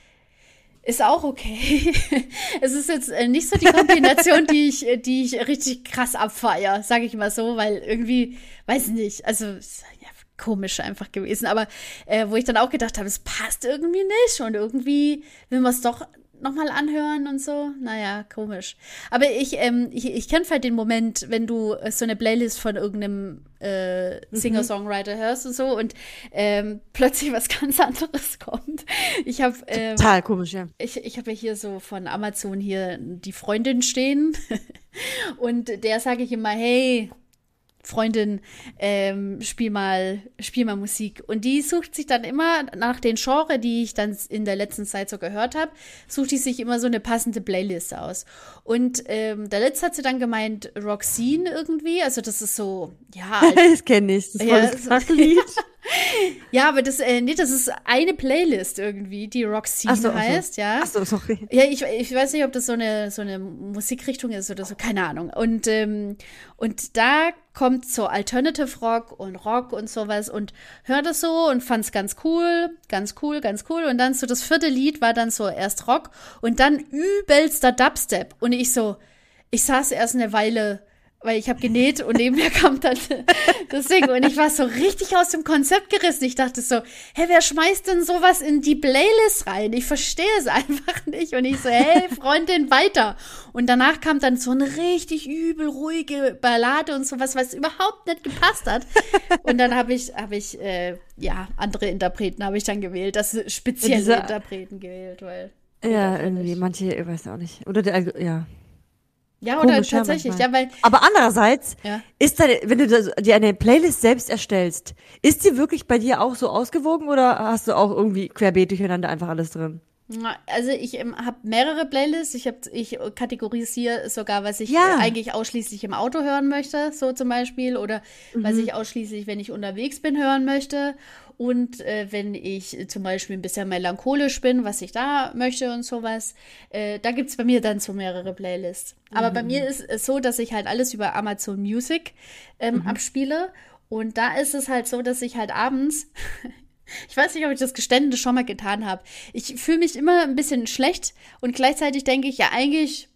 ist auch okay. es ist jetzt äh, nicht so die Kombination, die ich, die ich richtig krass abfeier, sage ich mal so, weil irgendwie, weiß nicht, also komisch einfach gewesen. Aber äh, wo ich dann auch gedacht habe, es passt irgendwie nicht und irgendwie will man es doch nochmal anhören und so. Naja, komisch. Aber ich, ähm, ich, ich kenne halt den Moment, wenn du so eine Playlist von irgendeinem äh, mhm. Singer-Songwriter hörst und so und ähm, plötzlich was ganz anderes kommt. Ich habe ähm, total komisch, ja. Ich, ich habe ja hier so von Amazon hier die Freundin stehen und der sage ich immer, hey, Freundin, ähm, spiel mal, spiel mal Musik. Und die sucht sich dann immer nach den Genre, die ich dann in der letzten Zeit so gehört habe, sucht die sich immer so eine passende Playlist aus. Und ähm, der letzte hat sie dann gemeint, Roxine irgendwie, also das ist so, ja. das kenne ich, das war ja, das Lied. ja, aber das, äh, nee, das ist eine Playlist irgendwie, die Roxine so, heißt, so. ja. Achso, sorry. Ja, ich, ich weiß nicht, ob das so eine, so eine Musikrichtung ist oder so, keine Ahnung. Und, ähm, und da kommt so Alternative Rock und Rock und sowas und hört es so und fand es ganz cool, ganz cool, ganz cool. Und dann so das vierte Lied war dann so erst Rock und dann übelster Dubstep. Und ich so, ich saß erst eine Weile weil ich habe genäht und neben mir kam dann das Ding und ich war so richtig aus dem Konzept gerissen. Ich dachte so, hä, wer schmeißt denn sowas in die Playlist rein? Ich verstehe es einfach nicht und ich so, hey, Freundin, weiter. Und danach kam dann so eine richtig übel ruhige Ballade und sowas, was überhaupt nicht gepasst hat. Und dann habe ich habe ich äh, ja andere Interpreten habe ich dann gewählt, das spezielle Interpreten gewählt, weil ja, irgendwie manche, ich weiß auch nicht. Oder der ja. Ja, oder Komisch, tatsächlich, ja, weil. Aber andererseits, ja. ist da, wenn du dir eine Playlist selbst erstellst, ist sie wirklich bei dir auch so ausgewogen oder hast du auch irgendwie querbeet durcheinander einfach alles drin? Also ich ähm, habe mehrere Playlists. Ich, hab, ich kategorisiere sogar, was ich ja. eigentlich ausschließlich im Auto hören möchte, so zum Beispiel, oder mhm. was ich ausschließlich, wenn ich unterwegs bin, hören möchte. Und äh, wenn ich zum Beispiel ein bisschen melancholisch bin, was ich da möchte und sowas, äh, da gibt es bei mir dann so mehrere Playlists. Aber mhm. bei mir ist es so, dass ich halt alles über Amazon Music ähm, mhm. abspiele. Und da ist es halt so, dass ich halt abends, ich weiß nicht, ob ich das Geständnis schon mal getan habe, ich fühle mich immer ein bisschen schlecht und gleichzeitig denke ich, ja, eigentlich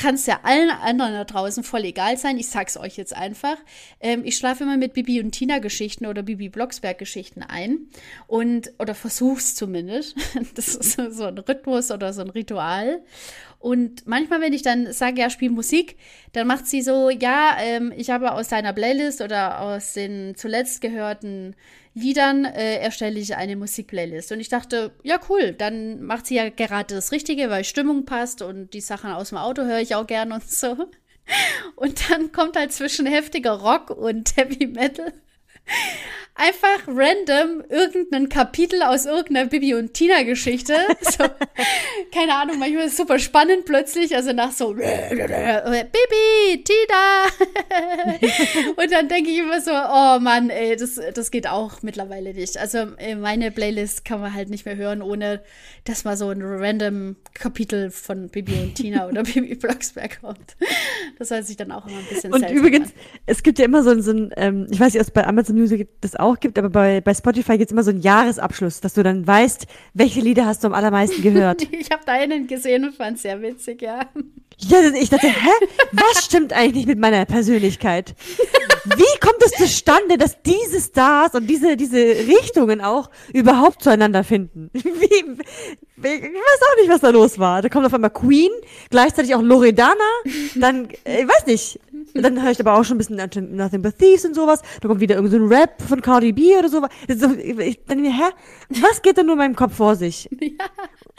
kann es ja allen anderen da draußen voll egal sein. Ich sag's euch jetzt einfach. Ähm, ich schlafe immer mit Bibi und Tina Geschichten oder Bibi Blocksberg Geschichten ein und oder versuch's zumindest. Das ist so ein Rhythmus oder so ein Ritual. Und manchmal, wenn ich dann sage, ja, spiel Musik, dann macht sie so, ja, ähm, ich habe aus deiner Playlist oder aus den zuletzt gehörten Liedern äh, erstelle ich eine Musikplaylist. Und ich dachte, ja, cool, dann macht sie ja gerade das Richtige, weil Stimmung passt und die Sachen aus dem Auto höre ich auch gern und so. Und dann kommt halt zwischen heftiger Rock und Heavy Metal einfach random irgendein Kapitel aus irgendeiner Bibi und Tina Geschichte. So, keine Ahnung, manchmal ist es super spannend plötzlich, also nach so Bibi, Tina. und dann denke ich immer so, oh Mann, ey, das, das geht auch mittlerweile nicht. Also meine Playlist kann man halt nicht mehr hören, ohne dass mal so ein random Kapitel von Bibi und Tina oder Bibi Blocksberg kommt. Das hört sich dann auch immer ein bisschen Und übrigens, an. es gibt ja immer so, so ein, ähm, ich weiß nicht, ob es bei Amazon Music das auch gibt, aber bei, bei Spotify gibt es immer so einen Jahresabschluss, dass du dann weißt, welche Lieder hast du am allermeisten gehört. ich habe da einen gesehen und fand es sehr witzig, ja. Ja, ich dachte, hä? Was stimmt eigentlich nicht mit meiner Persönlichkeit? Wie kommt es zustande, dass diese Stars und diese, diese Richtungen auch überhaupt zueinander finden? Wie, ich weiß auch nicht, was da los war. Da kommt auf einmal Queen, gleichzeitig auch Loredana, dann, ich weiß nicht. Dann höre ich aber auch schon ein bisschen Nothing But Thieves und sowas. Da kommt wieder irgendein so Rap von Cardi B oder sowas. Ich denke mir, hä? Was geht denn nur in meinem Kopf vor sich? Ja.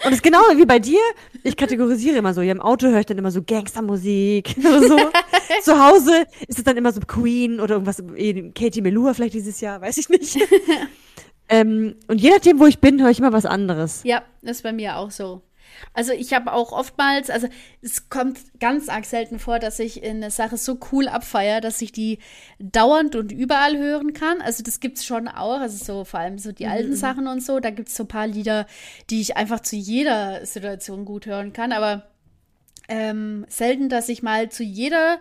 Und es ist genau wie bei dir. Ich kategorisiere immer so. Ja, im Auto höre ich dann immer so Gangstermusik oder so. Zu Hause ist es dann immer so Queen oder irgendwas, Katie Melua vielleicht dieses Jahr, weiß ich nicht. ähm, und je nachdem, wo ich bin, höre ich immer was anderes. Ja, das ist bei mir auch so. Also ich habe auch oftmals, also es kommt ganz arg selten vor, dass ich eine Sache so cool abfeiere, dass ich die dauernd und überall hören kann. Also das gibt es schon auch, also so vor allem so die mhm. alten Sachen und so. Da gibt es so ein paar Lieder, die ich einfach zu jeder Situation gut hören kann. Aber ähm, selten, dass ich mal zu jeder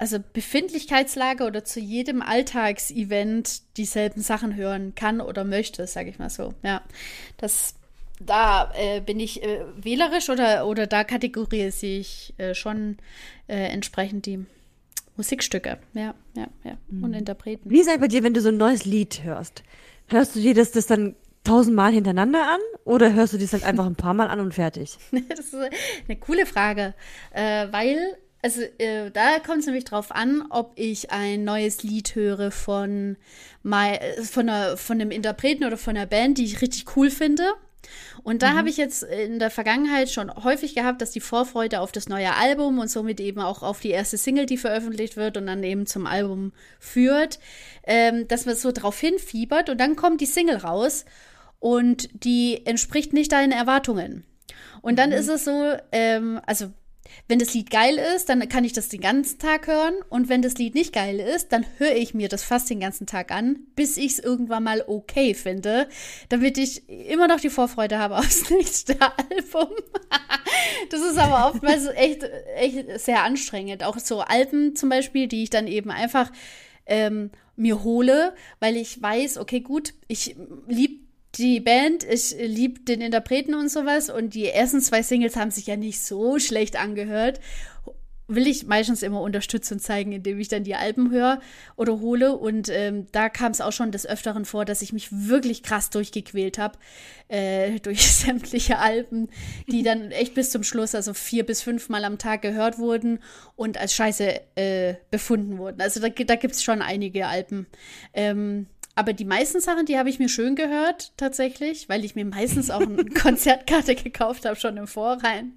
also Befindlichkeitslage oder zu jedem Alltagsevent dieselben Sachen hören kann oder möchte, sage ich mal so. Ja, das da äh, bin ich äh, wählerisch oder, oder da kategorisiere ich äh, schon äh, entsprechend die Musikstücke. Ja, ja, ja. Mhm. Und Interpreten. Wie sei bei dir, wenn du so ein neues Lied hörst? Hörst du dir das, das dann tausendmal hintereinander an oder hörst du das halt einfach ein paar Mal an und fertig? das ist eine coole Frage, äh, weil also äh, da kommt es nämlich drauf an, ob ich ein neues Lied höre von, my, von, einer, von einem Interpreten oder von einer Band, die ich richtig cool finde. Und da mhm. habe ich jetzt in der Vergangenheit schon häufig gehabt, dass die Vorfreude auf das neue Album und somit eben auch auf die erste Single, die veröffentlicht wird und dann eben zum Album führt, ähm, dass man so drauf hinfiebert und dann kommt die Single raus und die entspricht nicht deinen Erwartungen. Und dann mhm. ist es so, ähm, also wenn das Lied geil ist, dann kann ich das den ganzen Tag hören. Und wenn das Lied nicht geil ist, dann höre ich mir das fast den ganzen Tag an, bis ich es irgendwann mal okay finde, damit ich immer noch die Vorfreude habe aufs nächste Album. das ist aber oftmals echt, echt sehr anstrengend. Auch so Alben zum Beispiel, die ich dann eben einfach ähm, mir hole, weil ich weiß, okay, gut, ich liebe die Band, ich liebe den Interpreten und sowas und die ersten zwei Singles haben sich ja nicht so schlecht angehört. will ich meistens immer Unterstützung zeigen, indem ich dann die Alben höre oder hole. Und ähm, da kam es auch schon des Öfteren vor, dass ich mich wirklich krass durchgequält habe äh, durch sämtliche Alben, die dann echt bis zum Schluss, also vier bis fünfmal am Tag gehört wurden und als Scheiße äh, befunden wurden. Also da, da gibt es schon einige Alben. Ähm, aber die meisten Sachen, die habe ich mir schön gehört, tatsächlich, weil ich mir meistens auch eine Konzertkarte gekauft habe, schon im Vorrein.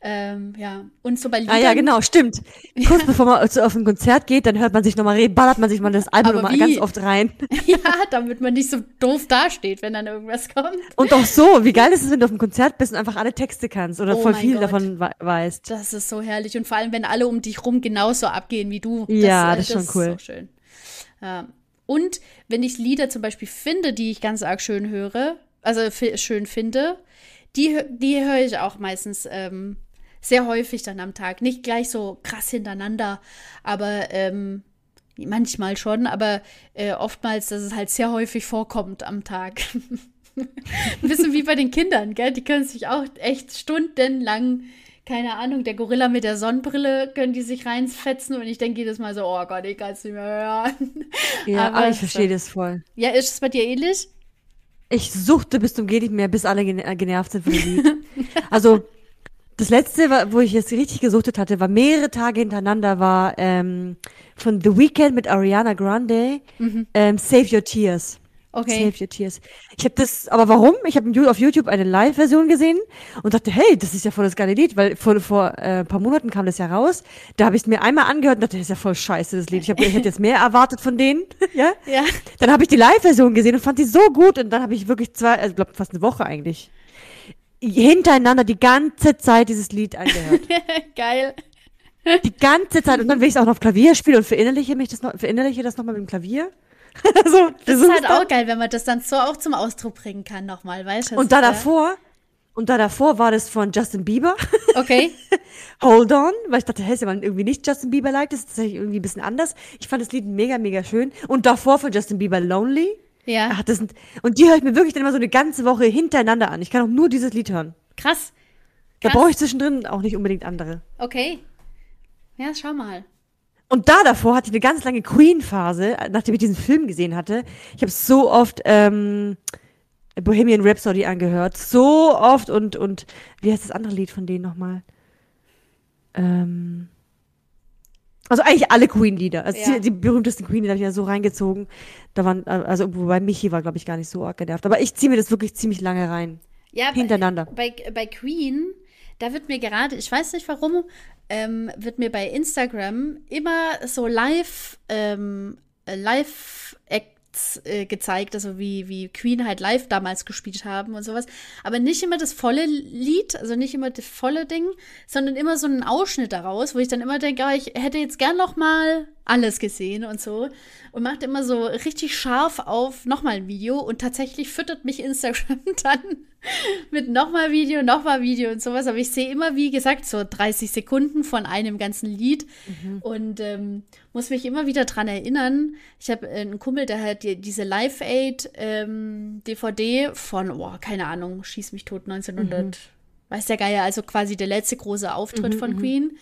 Ähm, ja, und so bei Liedern. Ah ja, genau, stimmt. Kurz bevor man auf ein Konzert geht, dann hört man sich nochmal, ballert man sich mal das Album nochmal ganz oft rein. Ja, damit man nicht so doof dasteht, wenn dann irgendwas kommt. Und auch so, wie geil ist es, wenn du auf einem Konzert bist und einfach alle Texte kannst oder oh voll viel Gott. davon weißt. Das ist so herrlich und vor allem, wenn alle um dich rum genauso abgehen wie du. Das, ja, das, das ist schon cool. Ist so schön. Ja. Und wenn ich Lieder zum Beispiel finde, die ich ganz arg schön höre, also schön finde, die, die höre ich auch meistens ähm, sehr häufig dann am Tag. Nicht gleich so krass hintereinander, aber ähm, manchmal schon, aber äh, oftmals, dass es halt sehr häufig vorkommt am Tag. Ein bisschen wie bei den Kindern, gell? Die können sich auch echt stundenlang, keine Ahnung, der Gorilla mit der Sonnenbrille können die sich reinfetzen und ich denke jedes Mal so, oh Gott, ich kann es nicht mehr hören. Ja, aber, aber ich verstehe das voll. Ja, ist es bei dir ähnlich? Ich suchte bis zum geht nicht mehr, bis alle genervt sind von dem Lied. also das letzte, wo ich jetzt richtig gesuchtet hatte, war mehrere Tage hintereinander, war ähm, von The Weeknd mit Ariana Grande, mhm. ähm, Save Your Tears. Okay. Save Your Tears. Ich habe das, aber warum? Ich habe auf YouTube eine Live-Version gesehen und dachte, hey, das ist ja voll das geile Lied, weil vor, vor äh, ein paar Monaten kam das ja raus. Da habe ich es mir einmal angehört und dachte, das ist ja voll scheiße, das Lied. Ich, hab, ich hätte jetzt mehr erwartet von denen. ja? ja. Dann habe ich die Live-Version gesehen und fand die so gut und dann habe ich wirklich zwei, also glaube fast eine Woche eigentlich hintereinander die ganze Zeit dieses Lied angehört. Geil. Die ganze Zeit. Und dann will ich es auch noch auf Klavier spielen und verinnerliche mich das noch, verinnerliche das nochmal mit dem Klavier. also, das, ist halt auch geil, wenn man das dann so auch zum Ausdruck bringen kann nochmal, weißt du? Und da davor, und da davor war das von Justin Bieber. Okay. Hold on, weil ich dachte, hey, ist ja irgendwie nicht Justin Bieber-like, das ist tatsächlich irgendwie ein bisschen anders. Ich fand das Lied mega, mega schön. Und davor von Justin Bieber Lonely. Ja. Ach, das sind, und die höre ich mir wirklich dann immer so eine ganze Woche hintereinander an. Ich kann auch nur dieses Lied hören. Krass. Da brauche ich zwischendrin auch nicht unbedingt andere. Okay. Ja, schau mal. Und da davor hatte ich eine ganz lange Queen-Phase, nachdem ich diesen Film gesehen hatte. Ich habe so oft ähm, Bohemian Rhapsody angehört. So oft und, und wie heißt das andere Lied von denen nochmal? Ähm, also eigentlich alle Queen-Lieder. Also ja. die, die, berühmtesten Queen-Lieder habe ich ja so reingezogen. Da waren, also wobei Michi war, glaube ich, gar nicht so arg genervt. Aber ich ziehe mir das wirklich ziemlich lange rein. Ja, hintereinander. Bei, bei Queen, da wird mir gerade, ich weiß nicht warum, ähm, wird mir bei Instagram immer so live, ähm, live äh, gezeigt, also wie, wie Queen halt live damals gespielt haben und sowas. Aber nicht immer das volle Lied, also nicht immer das volle Ding, sondern immer so einen Ausschnitt daraus, wo ich dann immer denke, oh, ich hätte jetzt gern noch mal alles gesehen und so. Und macht immer so richtig scharf auf nochmal ein Video und tatsächlich füttert mich Instagram dann mit nochmal Video, nochmal Video und sowas. Aber ich sehe immer, wie gesagt, so 30 Sekunden von einem ganzen Lied mhm. und ähm, muss mich immer wieder dran erinnern. Ich habe einen Kumpel, der hat die, diese Live Aid ähm, DVD von, oh, keine Ahnung, schieß mich tot, 1900, mhm. weiß der Geier, also quasi der letzte große Auftritt mhm, von mhm. Queen.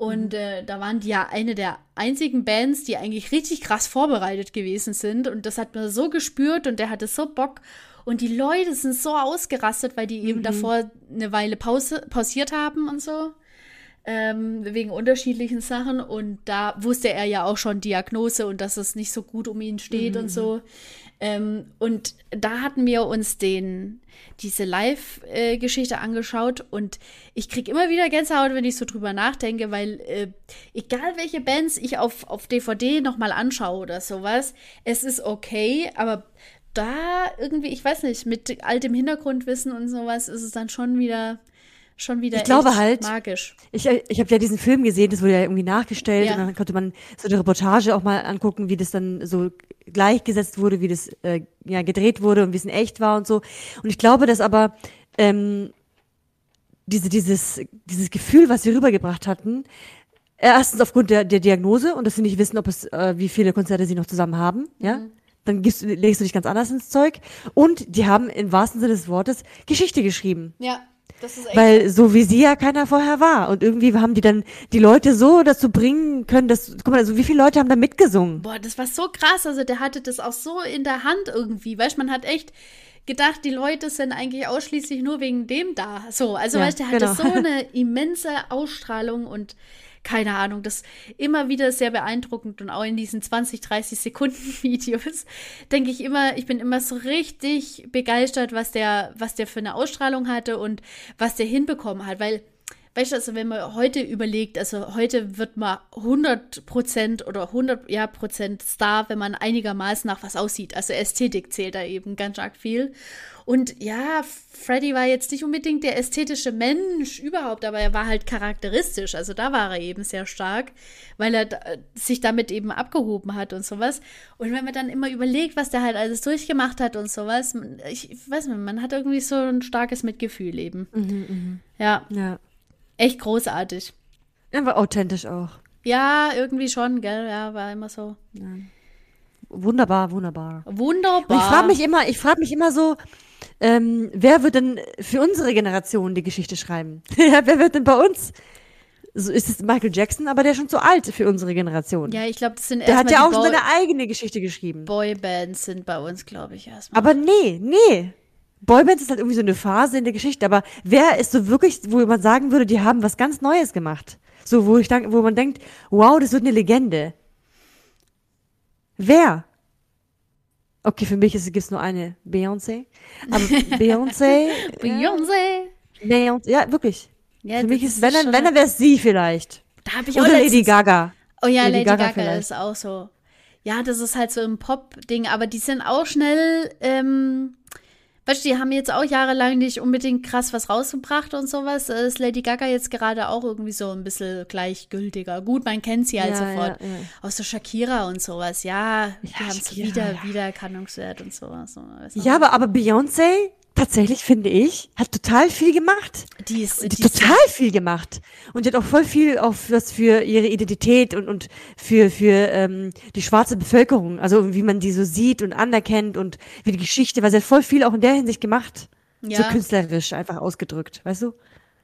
Und mhm. äh, da waren die ja eine der einzigen Bands, die eigentlich richtig krass vorbereitet gewesen sind. Und das hat man so gespürt und der hatte so Bock. Und die Leute sind so ausgerastet, weil die eben mhm. davor eine Weile Pause, pausiert haben und so. Ähm, wegen unterschiedlichen Sachen. Und da wusste er ja auch schon Diagnose und dass es nicht so gut um ihn steht mhm. und so. Ähm, und da hatten wir uns den, diese Live-Geschichte angeschaut und ich kriege immer wieder Gänsehaut, wenn ich so drüber nachdenke, weil äh, egal welche Bands ich auf, auf DVD nochmal anschaue oder sowas, es ist okay, aber da irgendwie, ich weiß nicht, mit all dem Hintergrundwissen und sowas ist es dann schon wieder schon wieder ich glaube halt, magisch. Ich, ich habe ja diesen Film gesehen, das wurde ja irgendwie nachgestellt ja. und dann konnte man so eine Reportage auch mal angucken, wie das dann so gleichgesetzt wurde, wie das äh, ja gedreht wurde und wie es in echt war und so. Und ich glaube, dass aber ähm, diese, dieses, dieses Gefühl, was sie rübergebracht hatten, erstens aufgrund der, der Diagnose und dass sie nicht wissen, ob es, äh, wie viele Konzerte sie noch zusammen haben, mhm. ja. Dann gibst, legst du dich ganz anders ins Zeug. Und die haben im wahrsten Sinne des Wortes Geschichte geschrieben. Ja Weil so wie sie ja keiner vorher war. Und irgendwie haben die dann die Leute so dazu bringen können, dass, guck mal, also wie viele Leute haben da mitgesungen? Boah, das war so krass. Also der hatte das auch so in der Hand irgendwie. Weißt man hat echt gedacht, die Leute sind eigentlich ausschließlich nur wegen dem da. So, also ja, weißt der genau. hatte so eine immense Ausstrahlung und keine Ahnung, das immer wieder sehr beeindruckend und auch in diesen 20, 30 Sekunden Videos denke ich immer, ich bin immer so richtig begeistert, was der, was der für eine Ausstrahlung hatte und was der hinbekommen hat, weil Weißt du, also wenn man heute überlegt, also heute wird man 100% oder 100 ja, Prozent Star, wenn man einigermaßen nach was aussieht. Also Ästhetik zählt da eben ganz stark viel. Und ja, Freddy war jetzt nicht unbedingt der ästhetische Mensch überhaupt, aber er war halt charakteristisch. Also da war er eben sehr stark, weil er sich damit eben abgehoben hat und sowas. Und wenn man dann immer überlegt, was der halt alles durchgemacht hat und sowas, ich, ich weiß nicht, man hat irgendwie so ein starkes Mitgefühl eben. Mhm, mh. Ja. Ja echt großartig. Er war authentisch auch. Ja, irgendwie schon, gell? Ja, war immer so. Ja. Wunderbar, wunderbar. Wunderbar. Und ich frage mich immer, ich frage mich immer so, ähm, wer wird denn für unsere Generation die Geschichte schreiben? wer wird denn bei uns? So ist es Michael Jackson, aber der ist schon zu alt für unsere Generation. Ja, ich glaube, das sind Der hat ja auch Boy seine eigene Geschichte geschrieben. Boybands sind bei uns, glaube ich, erstmal. Aber nee, nee. Boybands ist halt irgendwie so eine Phase in der Geschichte, aber wer ist so wirklich, wo man sagen würde, die haben was ganz Neues gemacht? So, wo ich denk, wo man denkt, wow, das wird eine Legende. Wer? Okay, für mich gibt es nur eine Beyoncé. Aber Beyoncé. Beyoncé. Beyoncé. Ja, wirklich. Ja, für mich ist, wenn dann, wenn dann wäre es sie vielleicht. Da habe ich auch Oder Lady Gaga. Oh ja, Lady, Lady Gaga, Gaga ist auch so. Ja, das ist halt so ein Pop-Ding, aber die sind auch schnell, ähm, Weißt du, die haben jetzt auch jahrelang nicht unbedingt krass was rausgebracht und sowas. Ist Lady Gaga jetzt gerade auch irgendwie so ein bisschen gleichgültiger. Gut, man kennt sie halt ja, sofort. Ja, ja. Aus der Shakira und sowas. Ja, die haben es wieder, Wiedererkennungswert und sowas. Ja, aber, aber Beyoncé, tatsächlich, finde ich, hat total viel gemacht. Die ist, die, die total ist viel gemacht. Und die hat auch voll viel auf was für ihre Identität und, und für, für ähm, die schwarze Bevölkerung, also wie man die so sieht und anerkennt und wie die Geschichte, weil sie hat voll viel auch in der Hinsicht gemacht. Ja. So künstlerisch einfach ausgedrückt, weißt du?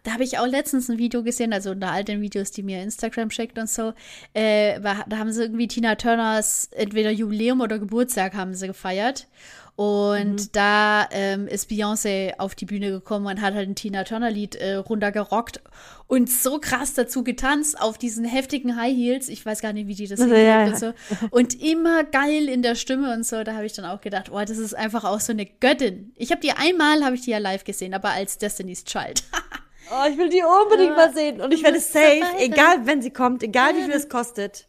Da habe ich auch letztens ein Video gesehen, also unter all den Videos, die mir Instagram schickt und so. Äh, war, da haben sie irgendwie Tina Turners entweder Jubiläum oder Geburtstag haben sie gefeiert. Und mhm. da ähm, ist Beyoncé auf die Bühne gekommen und hat halt ein Tina Turner-Lied äh, runtergerockt und so krass dazu getanzt auf diesen heftigen High Heels. Ich weiß gar nicht, wie die das also, ja, und so. Und immer geil in der Stimme und so. Da habe ich dann auch gedacht, oh, das ist einfach auch so eine Göttin. Ich habe die einmal, habe ich die ja live gesehen, aber als Destiny's Child. oh, ich will die unbedingt mal sehen. Und ich werde safe, egal wenn sie kommt, egal wie viel es kostet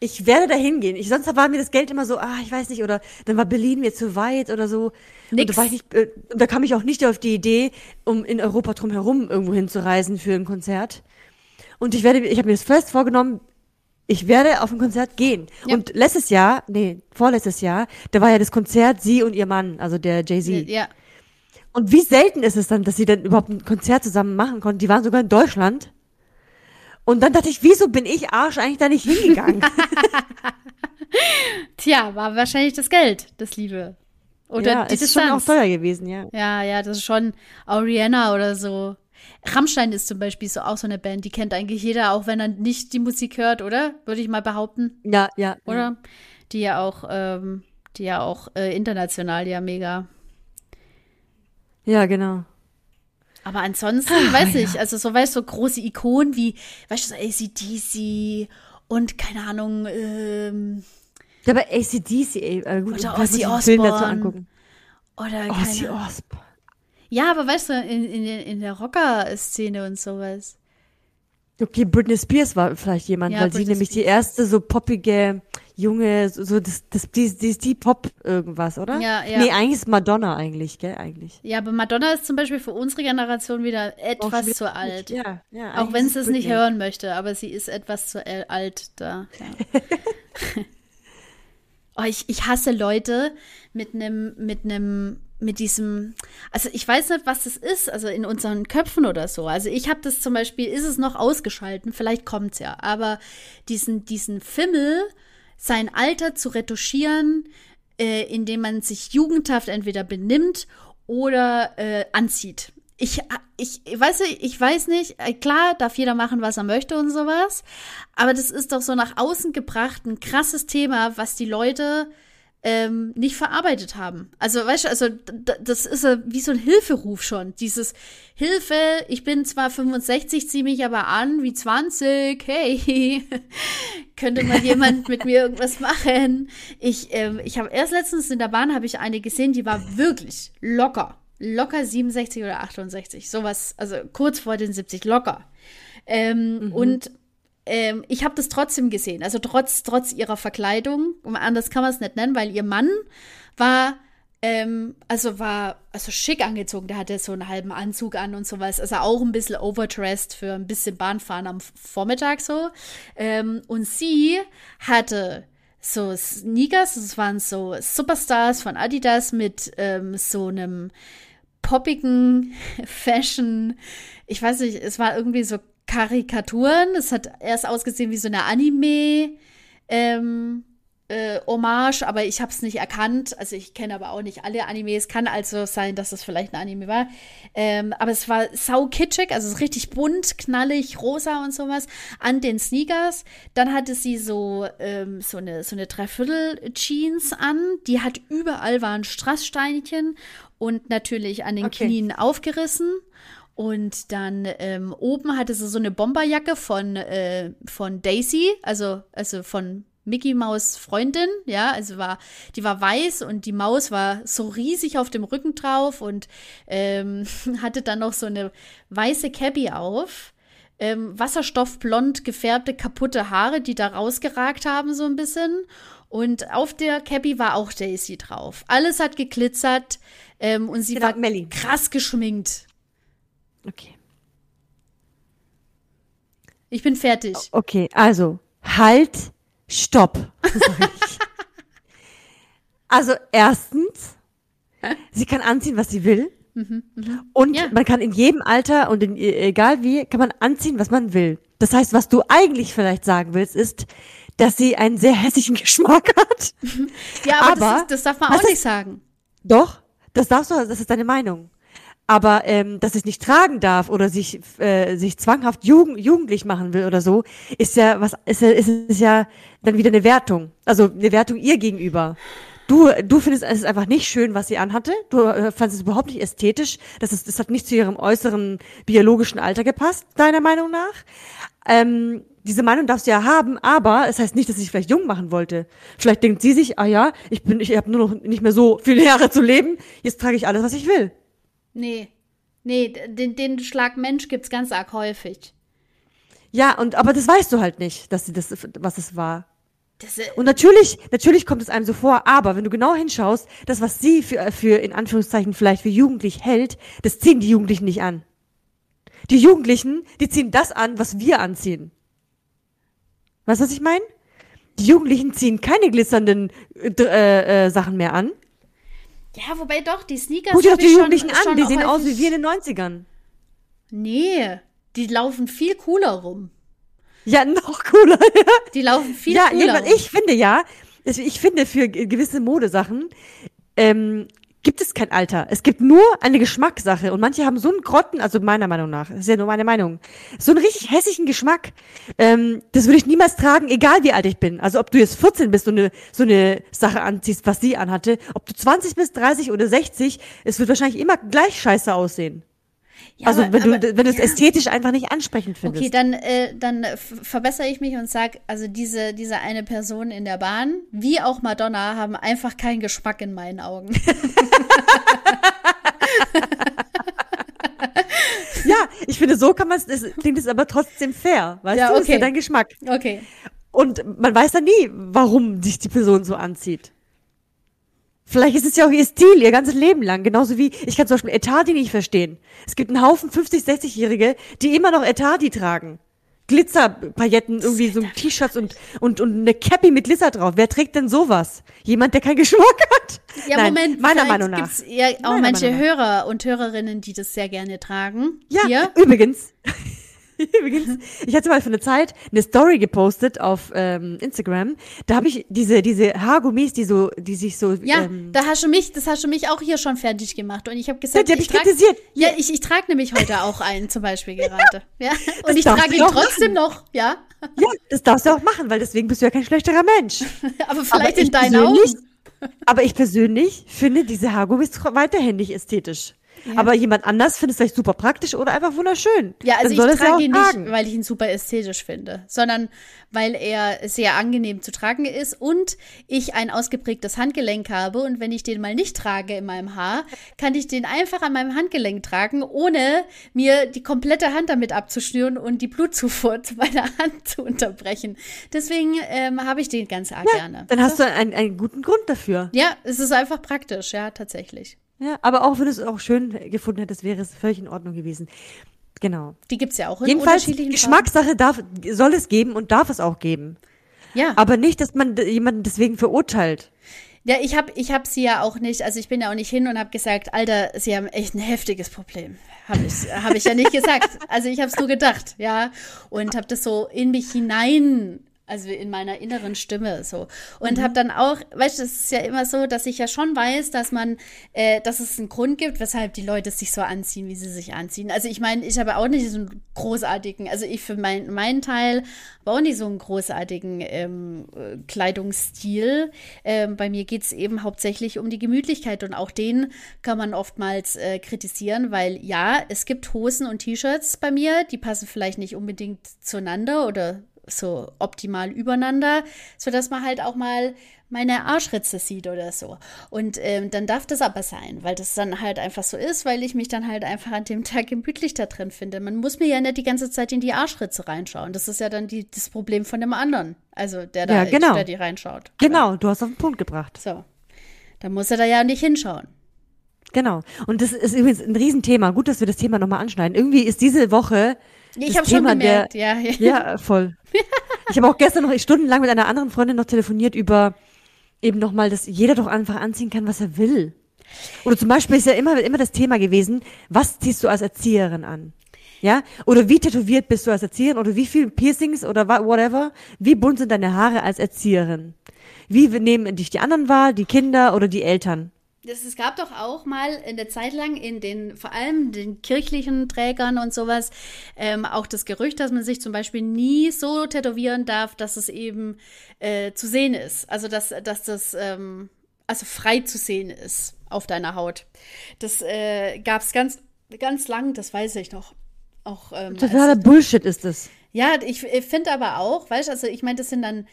ich werde da hingehen. Ich, sonst war mir das Geld immer so, ah, ich weiß nicht, oder dann war Berlin mir zu weit oder so. Nix. Und da, war ich nicht, äh, da kam ich auch nicht auf die Idee, um in Europa drumherum irgendwo hinzureisen für ein Konzert. Und ich werde, ich habe mir das fest vorgenommen, ich werde auf ein Konzert gehen. Ja. Und letztes Jahr, nee, vorletztes Jahr, da war ja das Konzert sie und ihr Mann, also der Jay-Z. Ja. Und wie selten ist es dann, dass sie dann überhaupt ein Konzert zusammen machen konnten? Die waren sogar in Deutschland. Und dann dachte ich, wieso bin ich Arsch eigentlich da nicht hingegangen? Tja, war wahrscheinlich das Geld, das Liebe. Oder ja, die ist Distanz. schon auch teuer gewesen, ja. Ja, ja, das ist schon Ariana oder so. Rammstein ist zum Beispiel so auch so eine Band, die kennt eigentlich jeder, auch wenn er nicht die Musik hört, oder? Würde ich mal behaupten. Ja, ja. Oder? Ja. Die ja auch, ähm, die ja auch äh, international ja mega. Ja, genau. Aber ansonsten, ah, weiß ja. ich, also so weißt du, so große Ikonen wie, weißt du, so ACDC und keine Ahnung, ähm. Ja, aber ACDC, ey, äh, gut, oder Ozzy Osbourne. Oder Ozzy Osbourne. Ja, aber weißt du, in, in, in der Rocker-Szene und sowas. Okay, Britney Spears war vielleicht jemand, ja, weil Britney sie nämlich Spears. die erste so poppige junge, so, so das, das, die, die, die Pop irgendwas, oder? Ja, ja. Nee, eigentlich ist Madonna eigentlich, gell, eigentlich. Ja, aber Madonna ist zum Beispiel für unsere Generation wieder etwas zu alt. Ja, ja. Auch wenn sie es nicht hören möchte, aber sie ist etwas zu alt da. Ja. oh, ich, ich hasse Leute mit einem, mit einem mit diesem, also ich weiß nicht, was das ist, also in unseren Köpfen oder so. Also ich habe das zum Beispiel, ist es noch ausgeschalten, vielleicht kommt es ja, aber diesen, diesen Fimmel sein Alter zu retuschieren, äh, indem man sich jugendhaft entweder benimmt oder äh, anzieht. ich, ich, weißt du, ich weiß nicht, äh, klar, darf jeder machen, was er möchte und sowas, aber das ist doch so nach außen gebracht ein krasses Thema, was die Leute ähm, nicht verarbeitet haben. Also, weißt du, also das ist wie so ein Hilferuf schon. Dieses Hilfe, ich bin zwar 65, ziehe mich aber an wie 20, hey, könnte mal jemand mit mir irgendwas machen? Ich, ähm, ich habe erst letztens in der Bahn habe ich eine gesehen, die war wirklich locker locker 67 oder 68, sowas, also kurz vor den 70, locker. Ähm, mhm. Und ähm, ich habe das trotzdem gesehen, also trotz, trotz ihrer Verkleidung, anders kann man es nicht nennen, weil ihr Mann war, ähm, also war, also schick angezogen, der hatte so einen halben Anzug an und sowas, also auch ein bisschen overdressed für ein bisschen Bahnfahren am Vormittag so. Ähm, und sie hatte so Sneakers, das waren so Superstars von Adidas mit ähm, so einem poppigen Fashion. Ich weiß nicht, es war irgendwie so Karikaturen. Es hat erst ausgesehen wie so eine Anime. Ähm, äh, Hommage, aber ich habe es nicht erkannt. Also ich kenne aber auch nicht alle Animes. Kann also sein, dass es vielleicht ein Anime war. Ähm, aber es war sau kitschig, also es ist richtig bunt, knallig, rosa und sowas an den Sneakers. Dann hatte sie so ähm, so eine so eine Dreiviertel Jeans an. Die hat überall waren Strasssteinchen und natürlich an den okay. Knien aufgerissen. Und dann ähm, oben hatte sie so eine Bomberjacke von, äh, von Daisy, also, also von Mickey Maus Freundin, ja, also war, die war weiß und die Maus war so riesig auf dem Rücken drauf und ähm, hatte dann noch so eine weiße Cappy auf. Ähm, wasserstoffblond gefärbte, kaputte Haare, die da rausgeragt haben, so ein bisschen. Und auf der Cappy war auch Daisy drauf. Alles hat geglitzert. Ähm, und sie genau, war Melly. krass geschminkt. Okay. Ich bin fertig. Okay, also halt, stopp. also erstens, sie kann anziehen, was sie will. Mhm, mh. Und ja. man kann in jedem Alter und in, egal wie, kann man anziehen, was man will. Das heißt, was du eigentlich vielleicht sagen willst, ist, dass sie einen sehr hässlichen Geschmack hat. Ja, aber, aber das, ist, das, darf man auch nicht sagen. Doch, das darfst du, das ist deine Meinung. Aber ähm, dass es nicht tragen darf oder sich äh, sich zwanghaft jugend, jugendlich machen will oder so, ist ja was ist ja, ist, ist ja dann wieder eine Wertung. Also eine Wertung ihr gegenüber. Du, du findest es einfach nicht schön, was sie anhatte. Du äh, fandest es überhaupt nicht ästhetisch. Das, ist, das hat nicht zu ihrem äußeren biologischen Alter gepasst, deiner Meinung nach. Ähm, diese Meinung darfst du ja haben, aber es heißt nicht, dass sich vielleicht jung machen wollte. Vielleicht denkt sie sich, ah ja, ich bin, ich habe nur noch nicht mehr so viele Jahre zu leben, jetzt trage ich alles, was ich will. Nee. Nee, den, den Schlag Mensch gibt's ganz arg häufig. Ja, und aber das weißt du halt nicht, dass sie das, was es war. Das, äh und natürlich, natürlich kommt es einem so vor, aber wenn du genau hinschaust, das, was sie für, für in Anführungszeichen vielleicht für jugendlich hält, das ziehen die Jugendlichen nicht an. Die Jugendlichen, die ziehen das an, was wir anziehen. Weißt du, was ich meine? Die Jugendlichen ziehen keine glitzernden äh, äh, Sachen mehr an. Ja, wobei doch, die Sneakers. Guck dir doch die Jugendlichen an, die sehen aus wie wir in den 90ern. Nee, die laufen viel cooler rum. Ja, noch cooler. die laufen viel ja, cooler. Ja, ich finde ja, ich finde für gewisse Modesachen ähm, gibt es kein Alter. Es gibt nur eine Geschmackssache. Und manche haben so einen Grotten, also meiner Meinung nach, das ist ja nur meine Meinung, so einen richtig hässlichen Geschmack. Ähm, das würde ich niemals tragen, egal wie alt ich bin. Also ob du jetzt 14 bist und eine, so eine Sache anziehst, was sie anhatte, ob du 20 bist, 30 oder 60, es wird wahrscheinlich immer gleich scheiße aussehen. Ja, also wenn aber, du wenn du es ja. ästhetisch einfach nicht ansprechend findest. Okay, dann äh, dann verbessere ich mich und sag, also diese diese eine Person in der Bahn, wie auch Madonna, haben einfach keinen Geschmack in meinen Augen. ja, ich finde, so kann man es, klingt es aber trotzdem fair, weißt ja, du? Okay. Ist ja dein Geschmack. Okay. Und man weiß dann nie, warum sich die Person so anzieht. Vielleicht ist es ja auch ihr Stil, ihr ganzes Leben lang. Genauso wie, ich kann zum Beispiel Etadi nicht verstehen. Es gibt einen Haufen 50-, 60-Jährige, die immer noch Etadi tragen. Glitzerpailletten, irgendwie so T-Shirts und, und, und eine Cappy mit Glitzer drauf. Wer trägt denn sowas? Jemand, der keinen Geschmack hat? Ja, Nein, Moment, meiner Meinung nach. Gibt's ja auch meiner manche Hörer und Hörerinnen, die das sehr gerne tragen. Ja, Hier. übrigens. Ich hatte mal für eine Zeit eine Story gepostet auf ähm, Instagram. Da habe ich diese diese Haargummis, die so, die sich so. Ja, ähm, da hast du mich, das hast du mich auch hier schon fertig gemacht und ich habe gesagt, ja, die hab ich ich kritisiert. Ja, ich, ich trage nämlich heute auch einen zum Beispiel gerade. Ja, und ich darfst trage ihn trotzdem noch. Ja, Ja, das darfst du auch machen, weil deswegen bist du ja kein schlechterer Mensch. aber vielleicht ich in deinen Augen. Aber ich persönlich finde diese Haargummis weiterhin nicht ästhetisch. Aber jemand anders findet es vielleicht super praktisch oder einfach wunderschön. Ja, also ich ja trage auch ihn tragen. nicht, weil ich ihn super ästhetisch finde, sondern weil er sehr angenehm zu tragen ist und ich ein ausgeprägtes Handgelenk habe und wenn ich den mal nicht trage in meinem Haar, kann ich den einfach an meinem Handgelenk tragen, ohne mir die komplette Hand damit abzuschnüren und die Blutzufuhr zu meiner Hand zu unterbrechen. Deswegen ähm, habe ich den ganz arg gerne. Dann hast du einen, einen guten Grund dafür. Ja, es ist einfach praktisch, ja, tatsächlich. Ja, aber auch wenn du es auch schön gefunden hättest, wäre es völlig in Ordnung gewesen. Genau. Die gibt's ja auch in Jedenfalls, unterschiedlichen Geschmackssache darf, soll es geben und darf es auch geben. Ja. Aber nicht, dass man jemanden deswegen verurteilt. Ja, ich habe ich hab sie ja auch nicht, also ich bin ja auch nicht hin und habe gesagt, Alter, sie haben echt ein heftiges Problem. Habe ich, hab ich ja nicht gesagt. Also ich habe es nur gedacht, ja. Und habe das so in mich hinein, also in meiner inneren Stimme so. Und Mhm. habe dann auch, weißt du, es ist ja immer so, dass ich ja schon weiß, dass man, äh, dass es einen Grund gibt, weshalb die Leute sich so anziehen, wie sie sich anziehen. Also ich meine, ich habe auch nicht so einen großartigen, also ich für mein, meinen Teil habe auch nicht so einen großartigen ähm, äh, Kleidungsstil. Ähm, bei mir geht es eben hauptsächlich um die Gemütlichkeit und auch den kann man oftmals äh, kritisieren, weil ja, es gibt Hosen und T-Shirts bei mir, die passen vielleicht nicht unbedingt zueinander oder so optimal übereinander, sodass man halt auch mal meine Arschritze sieht oder so. Und ähm, dann darf das aber sein, weil das dann halt einfach so ist, weil ich mich dann halt einfach an dem Tag gemütlich da drin finde. Man muss mir ja nicht die ganze Zeit in die Arschritze reinschauen. Das ist ja dann die, das Problem von dem anderen. Also der da Ja, genau. der die reinschaut. Genau, du hast auf den Punkt gebracht. So. Da muss er da ja nicht hinschauen. Genau. Und das ist übrigens ein Riesenthema. Gut, dass wir das Thema nochmal anschneiden. Irgendwie ist diese Woche Ich habe schon gemerkt, der, ja. Ja, voll. Ich habe auch gestern noch stundenlang mit einer anderen Freundin noch telefoniert über eben nochmal, dass jeder doch einfach anziehen kann, was er will. Oder zum Beispiel ist ja immer, immer das Thema gewesen, was ziehst du als Erzieherin an? Ja? Oder wie tätowiert bist du als Erzieherin? Oder wie viel Piercings oder whatever? Wie bunt sind deine Haare als Erzieherin? Wie nehmen dich die anderen wahr, die Kinder oder die Eltern? Das, es gab doch auch mal eine Zeit lang in den, vor allem den kirchlichen Trägern und sowas, ähm, auch das Gerücht, dass man sich zum Beispiel nie so tätowieren darf, dass es eben äh, zu sehen ist. Also, dass, dass das ähm, also frei zu sehen ist auf deiner Haut. Das äh, gab es ganz, ganz lang, das weiß ich noch. Auch, ähm, Totaler Bullshit ist das. ja, ich, ich finde aber auch, weißt du, also ich meine, das sind dann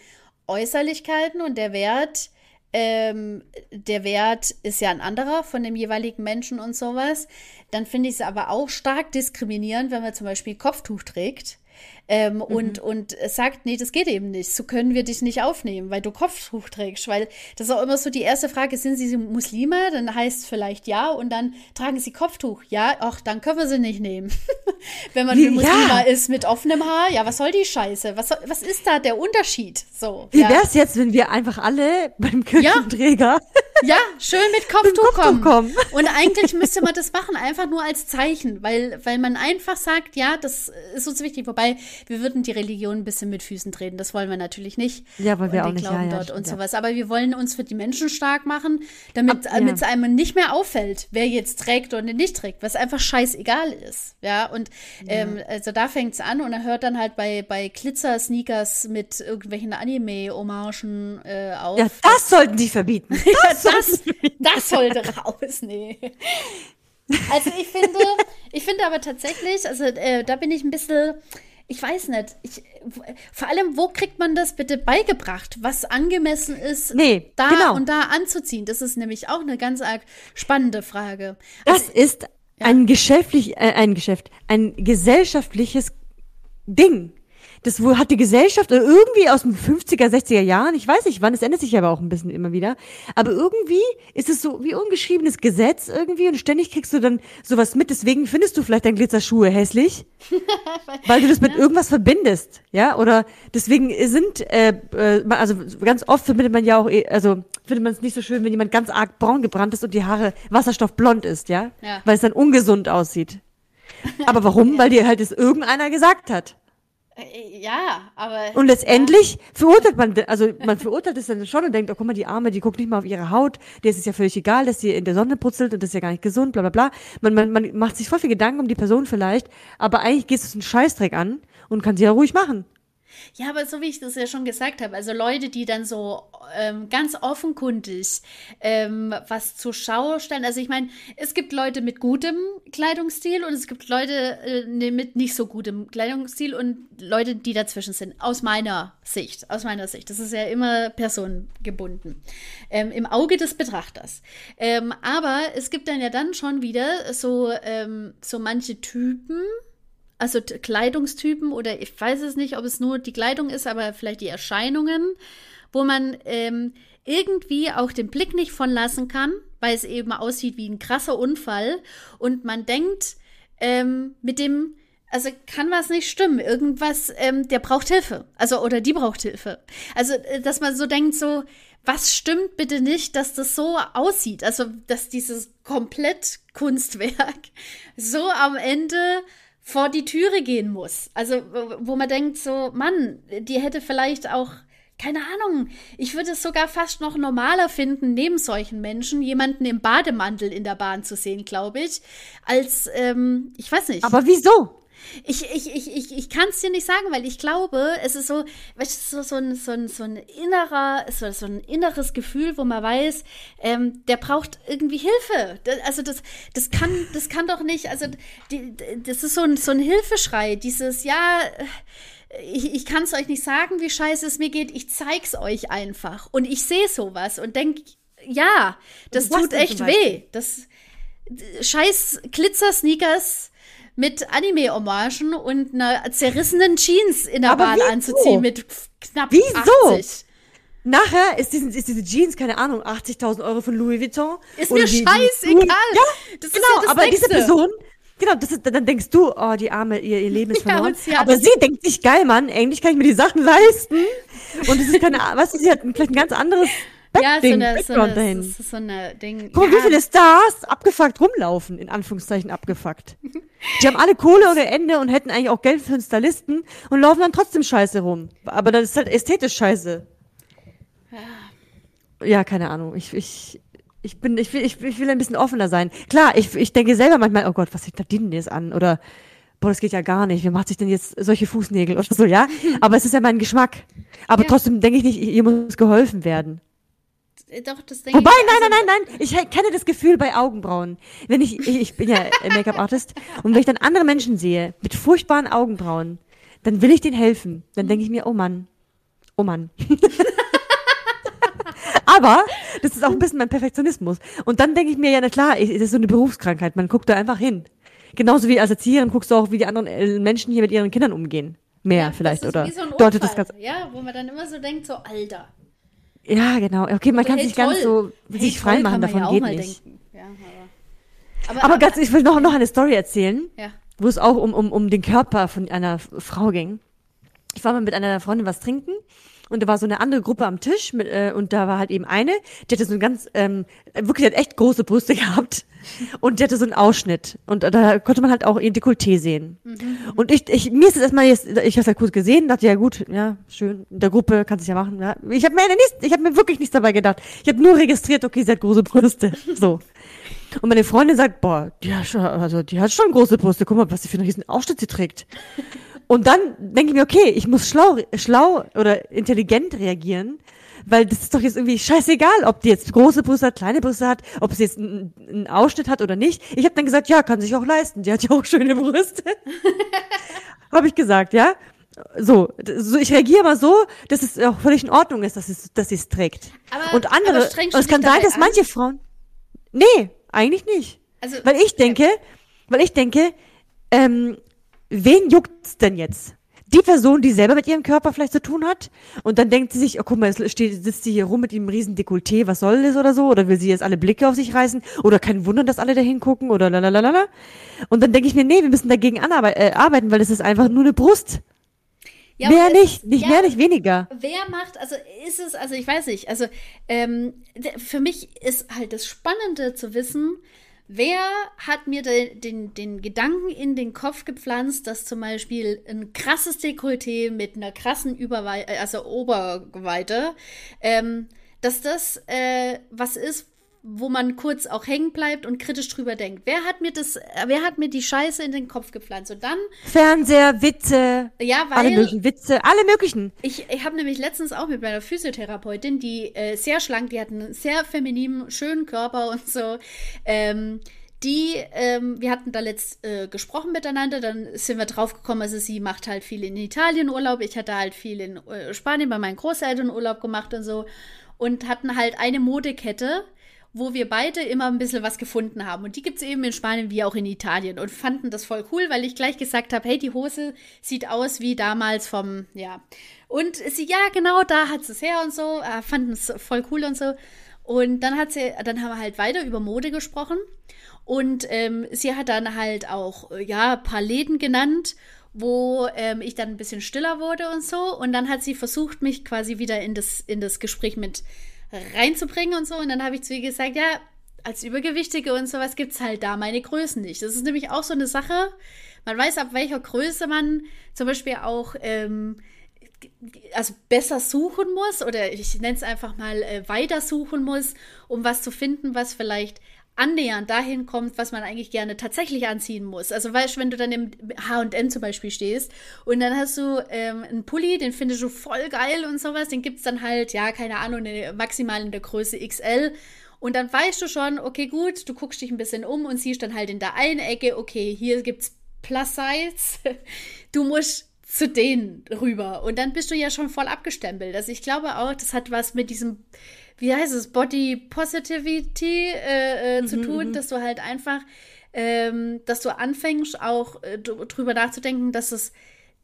Äußerlichkeiten und der Wert, ähm, der Wert ist ja ein anderer von dem jeweiligen Menschen und sowas. Dann finde ich es aber auch stark diskriminierend, wenn man zum Beispiel Kopftuch trägt. Ähm, und, und sagt, nee, das geht eben nicht. So können wir dich nicht aufnehmen, weil du Kopftuch trägst. Weil das ist auch immer so die erste Frage, sind sie Muslime? Dann heißt es vielleicht ja. Und dann tragen sie Kopftuch. Ja, ach, dann können wir sie nicht nehmen. Wenn man Wie- Muslima ja. ist mit offenem Haar, ja, was soll die Scheiße? Was, soll, was ist da der Unterschied? So. Wie ja. wär's jetzt, wenn wir einfach alle beim Kirchenträger Ja, schön mit Kopftuch, Kopftuch kommen. kommen. Und eigentlich müsste man das machen, einfach nur als Zeichen, weil, weil man einfach sagt, ja, das ist uns wichtig. Wobei, wir würden die Religion ein bisschen mit Füßen treten. Das wollen wir natürlich nicht. Ja, wollen wir Und auch nicht. Ja, Glauben ja, dort stimmt, und ja. sowas. Aber wir wollen uns für die Menschen stark machen, damit Ab- ja. es einem nicht mehr auffällt, wer jetzt trägt oder nicht trägt, was einfach scheißegal ist. Ja, und ähm, also da fängt es an und er hört dann halt bei, bei Glitzer-Sneakers mit irgendwelchen Anime-Hommagen äh, auf. Ja, das sollten die verbieten. Ja, das, das sollte raus, nee. Also ich finde, ich finde aber tatsächlich, also äh, da bin ich ein bisschen, ich weiß nicht, ich, vor allem, wo kriegt man das bitte beigebracht, was angemessen ist, Nee, da genau. und da anzuziehen? Das ist nämlich auch eine ganz arg spannende Frage. Das ist ein geschäftlich, äh, ein Geschäft, ein gesellschaftliches Ding. Das hat die Gesellschaft oder irgendwie aus den 50er, 60er Jahren, ich weiß nicht wann, es ändert sich aber auch ein bisschen immer wieder, aber irgendwie ist es so wie ungeschriebenes Gesetz irgendwie und ständig kriegst du dann sowas mit, deswegen findest du vielleicht deine Glitzerschuhe hässlich, weil du das mit irgendwas verbindest, ja, oder deswegen sind, äh, äh, also ganz oft verbindet man ja auch, eh- also findet man es nicht so schön, wenn jemand ganz arg braun gebrannt ist und die Haare wasserstoffblond ist, ja, Ja. weil es dann ungesund aussieht. Aber warum? Weil dir halt es irgendeiner gesagt hat. Äh, ja, aber. Und letztendlich ja. verurteilt man, also man verurteilt es dann schon und denkt, oh guck mal, die Arme, die guckt nicht mal auf ihre Haut, der ist es ja völlig egal, dass sie in der Sonne putzelt und das ist ja gar nicht gesund, bla bla bla. Man, man, man macht sich voll viel Gedanken um die Person vielleicht, aber eigentlich geht es einen Scheißdreck an und kann sie ja ruhig machen. Ja, aber so wie ich das ja schon gesagt habe, also Leute, die dann so ähm, ganz offenkundig ähm, was zur Schau stellen. Also ich meine, es gibt Leute mit gutem Kleidungsstil und es gibt Leute äh, ne, mit nicht so gutem Kleidungsstil und Leute, die dazwischen sind. Aus meiner Sicht, aus meiner Sicht. Das ist ja immer personengebunden. Ähm, Im Auge des Betrachters. Ähm, aber es gibt dann ja dann schon wieder so, ähm, so manche Typen, also Kleidungstypen oder ich weiß es nicht, ob es nur die Kleidung ist, aber vielleicht die Erscheinungen, wo man ähm, irgendwie auch den Blick nicht von lassen kann, weil es eben aussieht wie ein krasser Unfall und man denkt, ähm, mit dem, also kann was nicht stimmen, irgendwas, ähm, der braucht Hilfe, also oder die braucht Hilfe. Also, äh, dass man so denkt, so, was stimmt bitte nicht, dass das so aussieht, also dass dieses komplett Kunstwerk so am Ende vor die Türe gehen muss. Also, wo man denkt, so, Mann, die hätte vielleicht auch, keine Ahnung, ich würde es sogar fast noch normaler finden, neben solchen Menschen jemanden im Bademantel in der Bahn zu sehen, glaube ich, als, ähm, ich weiß nicht. Aber wieso? Ich, ich, ich, ich, ich kann es dir nicht sagen, weil ich glaube, es ist so, weißt du, so, so, ein, so, ein, so ein innerer, so, so ein inneres Gefühl, wo man weiß, ähm, der braucht irgendwie Hilfe. also das, das kann, das kann doch nicht, also die, das ist so ein, so ein Hilfeschrei, dieses, ja, ich, ich kann es euch nicht sagen, wie scheiße es mir geht, ich zeig's euch einfach. Und ich sehe sowas und denk, ja, das tut echt weh. Das scheiß Glitzer-Sneakers mit Anime-Hommagen und einer zerrissenen Jeans in der Bahn anzuziehen mit knapp wieso? 80. Nachher ist, diesen, ist diese Jeans, keine Ahnung, 80.000 Euro von Louis Vuitton. Ist mir scheißegal. Ja, das genau, ja das aber Nächste. diese Person, genau, das ist, dann denkst du, oh, die Arme, ihr, ihr Leben ist verloren. Ja, aber sie denkt sich, geil, Mann, eigentlich kann ich mir die Sachen leisten. Und es ist keine, weißt du, sie hat vielleicht ein ganz anderes ja, so eine, so eine, dahin. So, so eine Ding. Guck, ja. wie viele Stars abgefuckt rumlaufen, in Anführungszeichen abgefuckt. Die haben alle Kohle oder Ende und hätten eigentlich auch Geld für einen Stylisten und laufen dann trotzdem scheiße rum. Aber das ist halt ästhetisch scheiße. Ja, ja keine Ahnung. Ich, ich, ich bin, ich will, ich, ich will ein bisschen offener sein. Klar, ich, ich denke selber manchmal, oh Gott, was sieht Nadine jetzt an? Oder, boah, das geht ja gar nicht. Wer macht sich denn jetzt solche Fußnägel oder so, ja? Aber es ist ja mein Geschmack. Aber ja. trotzdem denke ich nicht, ihr muss geholfen werden. Äh, doch, das denke Wobei, ich. Wobei, nein, nein, nein, nein. Ich kenne das Gefühl bei Augenbrauen. Wenn ich, ich, ich bin ja Make-up-Artist und wenn ich dann andere Menschen sehe mit furchtbaren Augenbrauen, dann will ich denen helfen. Dann denke ich mir, oh Mann, oh Mann. Aber das ist auch ein bisschen mein Perfektionismus. Und dann denke ich mir, ja, na klar, das ist so eine Berufskrankheit. Man guckt da einfach hin. Genauso wie als Erzieherin guckst du auch, wie die anderen äh, Menschen hier mit ihren Kindern umgehen. Mehr ja, vielleicht, oder? Wie so ein Unfall, das ganz ja, wo man dann immer so denkt, so, Alter, ja, genau. Okay, man aber kann hey, sich toll. ganz so hey, sich freimachen, davon ja geht nicht. Ja, aber, aber, aber, ganz, ich will noch, noch eine Story erzählen, ja. wo es auch um, um, um den Körper von einer Frau ging. Ich war mal mit einer Freundin was trinken und da war so eine andere Gruppe am Tisch mit, äh, und da war halt eben eine, die hatte so ein ganz, ähm, wirklich, hat echt große Brüste gehabt und die hatte so einen Ausschnitt und da konnte man halt auch ihr Dekolleté sehen. Mhm. Und ich, ich, mir ist es erstmal jetzt, ich habe halt kurz gesehen, dachte ja gut, ja schön, in der Gruppe kannst du ja machen. Ja. Ich habe mir nichts, ich habe mir wirklich nichts dabei gedacht. Ich habe nur registriert, okay, sie hat große Brüste, so. Und meine Freundin sagt, boah, die hat schon, also die hat schon große Brüste, guck mal, was sie für einen riesen Ausschnitt sie trägt. Und dann denke ich mir, okay, ich muss schlau, schlau oder intelligent reagieren, weil das ist doch jetzt irgendwie scheißegal, ob die jetzt große Brüste hat, kleine Brüste hat, ob sie jetzt einen, einen Ausschnitt hat oder nicht. Ich habe dann gesagt, ja, kann sich auch leisten. Die hat ja auch schöne Brüste. habe ich gesagt, ja. So, so, ich reagiere mal so, dass es auch völlig in Ordnung ist, dass es, dass sie es trägt. Aber, und andere, aber es kann sein, dass an? manche Frauen, nee, eigentlich nicht. Also, weil ich denke, weil ich denke, ähm, wen juckt's denn jetzt? Die Person, die selber mit ihrem Körper vielleicht zu tun hat und dann denkt sie sich, oh guck mal, jetzt steht, sitzt sie hier rum mit dem riesen Dekolleté, was soll das oder so? Oder will sie jetzt alle Blicke auf sich reißen? Oder kein Wunder, dass alle da hingucken oder lalalala. Und dann denke ich mir, nee, wir müssen dagegen äh, arbeiten, weil das ist einfach nur eine Brust. Ja, mehr nicht, nicht ja, mehr, nicht weniger. Wer macht, also ist es, also ich weiß nicht, also ähm, für mich ist halt das Spannende zu wissen, Wer hat mir de, den, den Gedanken in den Kopf gepflanzt, dass zum Beispiel ein krasses Dekolleté mit einer krassen Überweite, äh, also Oberweite, ähm, dass das äh, was ist, wo man kurz auch hängen bleibt und kritisch drüber denkt. Wer hat mir das, wer hat mir die Scheiße in den Kopf gepflanzt? Und dann Fernseher, Witze, ja, weil alle möglichen Witze, alle möglichen. Ich, ich habe nämlich letztens auch mit meiner Physiotherapeutin, die äh, sehr schlank, die hat einen sehr femininen, schönen Körper und so. Ähm, die, ähm, wir hatten da letzt äh, gesprochen miteinander, dann sind wir drauf gekommen, also sie macht halt viel in Italien Urlaub, ich hatte halt viel in äh, Spanien bei meinen Großeltern Urlaub gemacht und so und hatten halt eine Modekette, wo wir beide immer ein bisschen was gefunden haben. Und die gibt es eben in Spanien wie auch in Italien und fanden das voll cool, weil ich gleich gesagt habe, hey, die Hose sieht aus wie damals vom, ja. Und sie, ja, genau, da hat sie es her und so, äh, fanden es voll cool und so. Und dann hat sie, dann haben wir halt weiter über Mode gesprochen. Und ähm, sie hat dann halt auch, ja, ein paar Läden genannt wo ähm, ich dann ein bisschen stiller wurde und so. Und dann hat sie versucht, mich quasi wieder in das, in das Gespräch mit reinzubringen und so. Und dann habe ich zu ihr gesagt, ja, als Übergewichtige und sowas gibt es halt da meine Größen nicht. Das ist nämlich auch so eine Sache. Man weiß, ab welcher Größe man zum Beispiel auch ähm, also besser suchen muss oder ich nenne es einfach mal äh, weiter suchen muss, um was zu finden, was vielleicht annähernd dahin kommt, was man eigentlich gerne tatsächlich anziehen muss. Also weißt du, wenn du dann im H&M zum Beispiel stehst und dann hast du ähm, einen Pulli, den findest du voll geil und sowas, den gibt es dann halt, ja, keine Ahnung, maximal in der Größe XL und dann weißt du schon, okay, gut, du guckst dich ein bisschen um und siehst dann halt in der einen Ecke, okay, hier gibt's Plus Size. Du musst zu denen rüber. Und dann bist du ja schon voll abgestempelt. Also ich glaube auch, das hat was mit diesem wie heißt es, Body Positivity äh, äh, mhm, zu tun, mhm. dass du halt einfach, ähm, dass du anfängst auch äh, drüber nachzudenken, dass es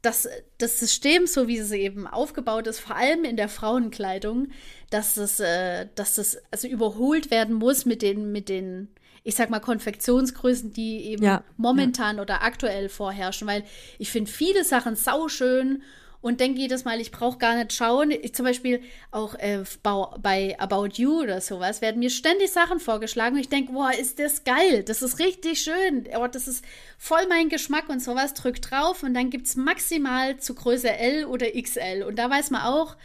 dass das System, so wie es eben aufgebaut ist, vor allem in der Frauenkleidung, dass es, äh, dass es also überholt werden muss mit den, mit den, ich sag mal, Konfektionsgrößen, die eben ja, momentan ja. oder aktuell vorherrschen, weil ich finde viele Sachen sauschön und denke jedes Mal, ich brauche gar nicht schauen. Ich, zum Beispiel auch äh, bei About You oder sowas werden mir ständig Sachen vorgeschlagen und ich denke, boah, ist das geil, das ist richtig schön, oh, das ist voll mein Geschmack und sowas. Drück drauf und dann gibt es maximal zu Größe L oder XL. Und da weiß man auch,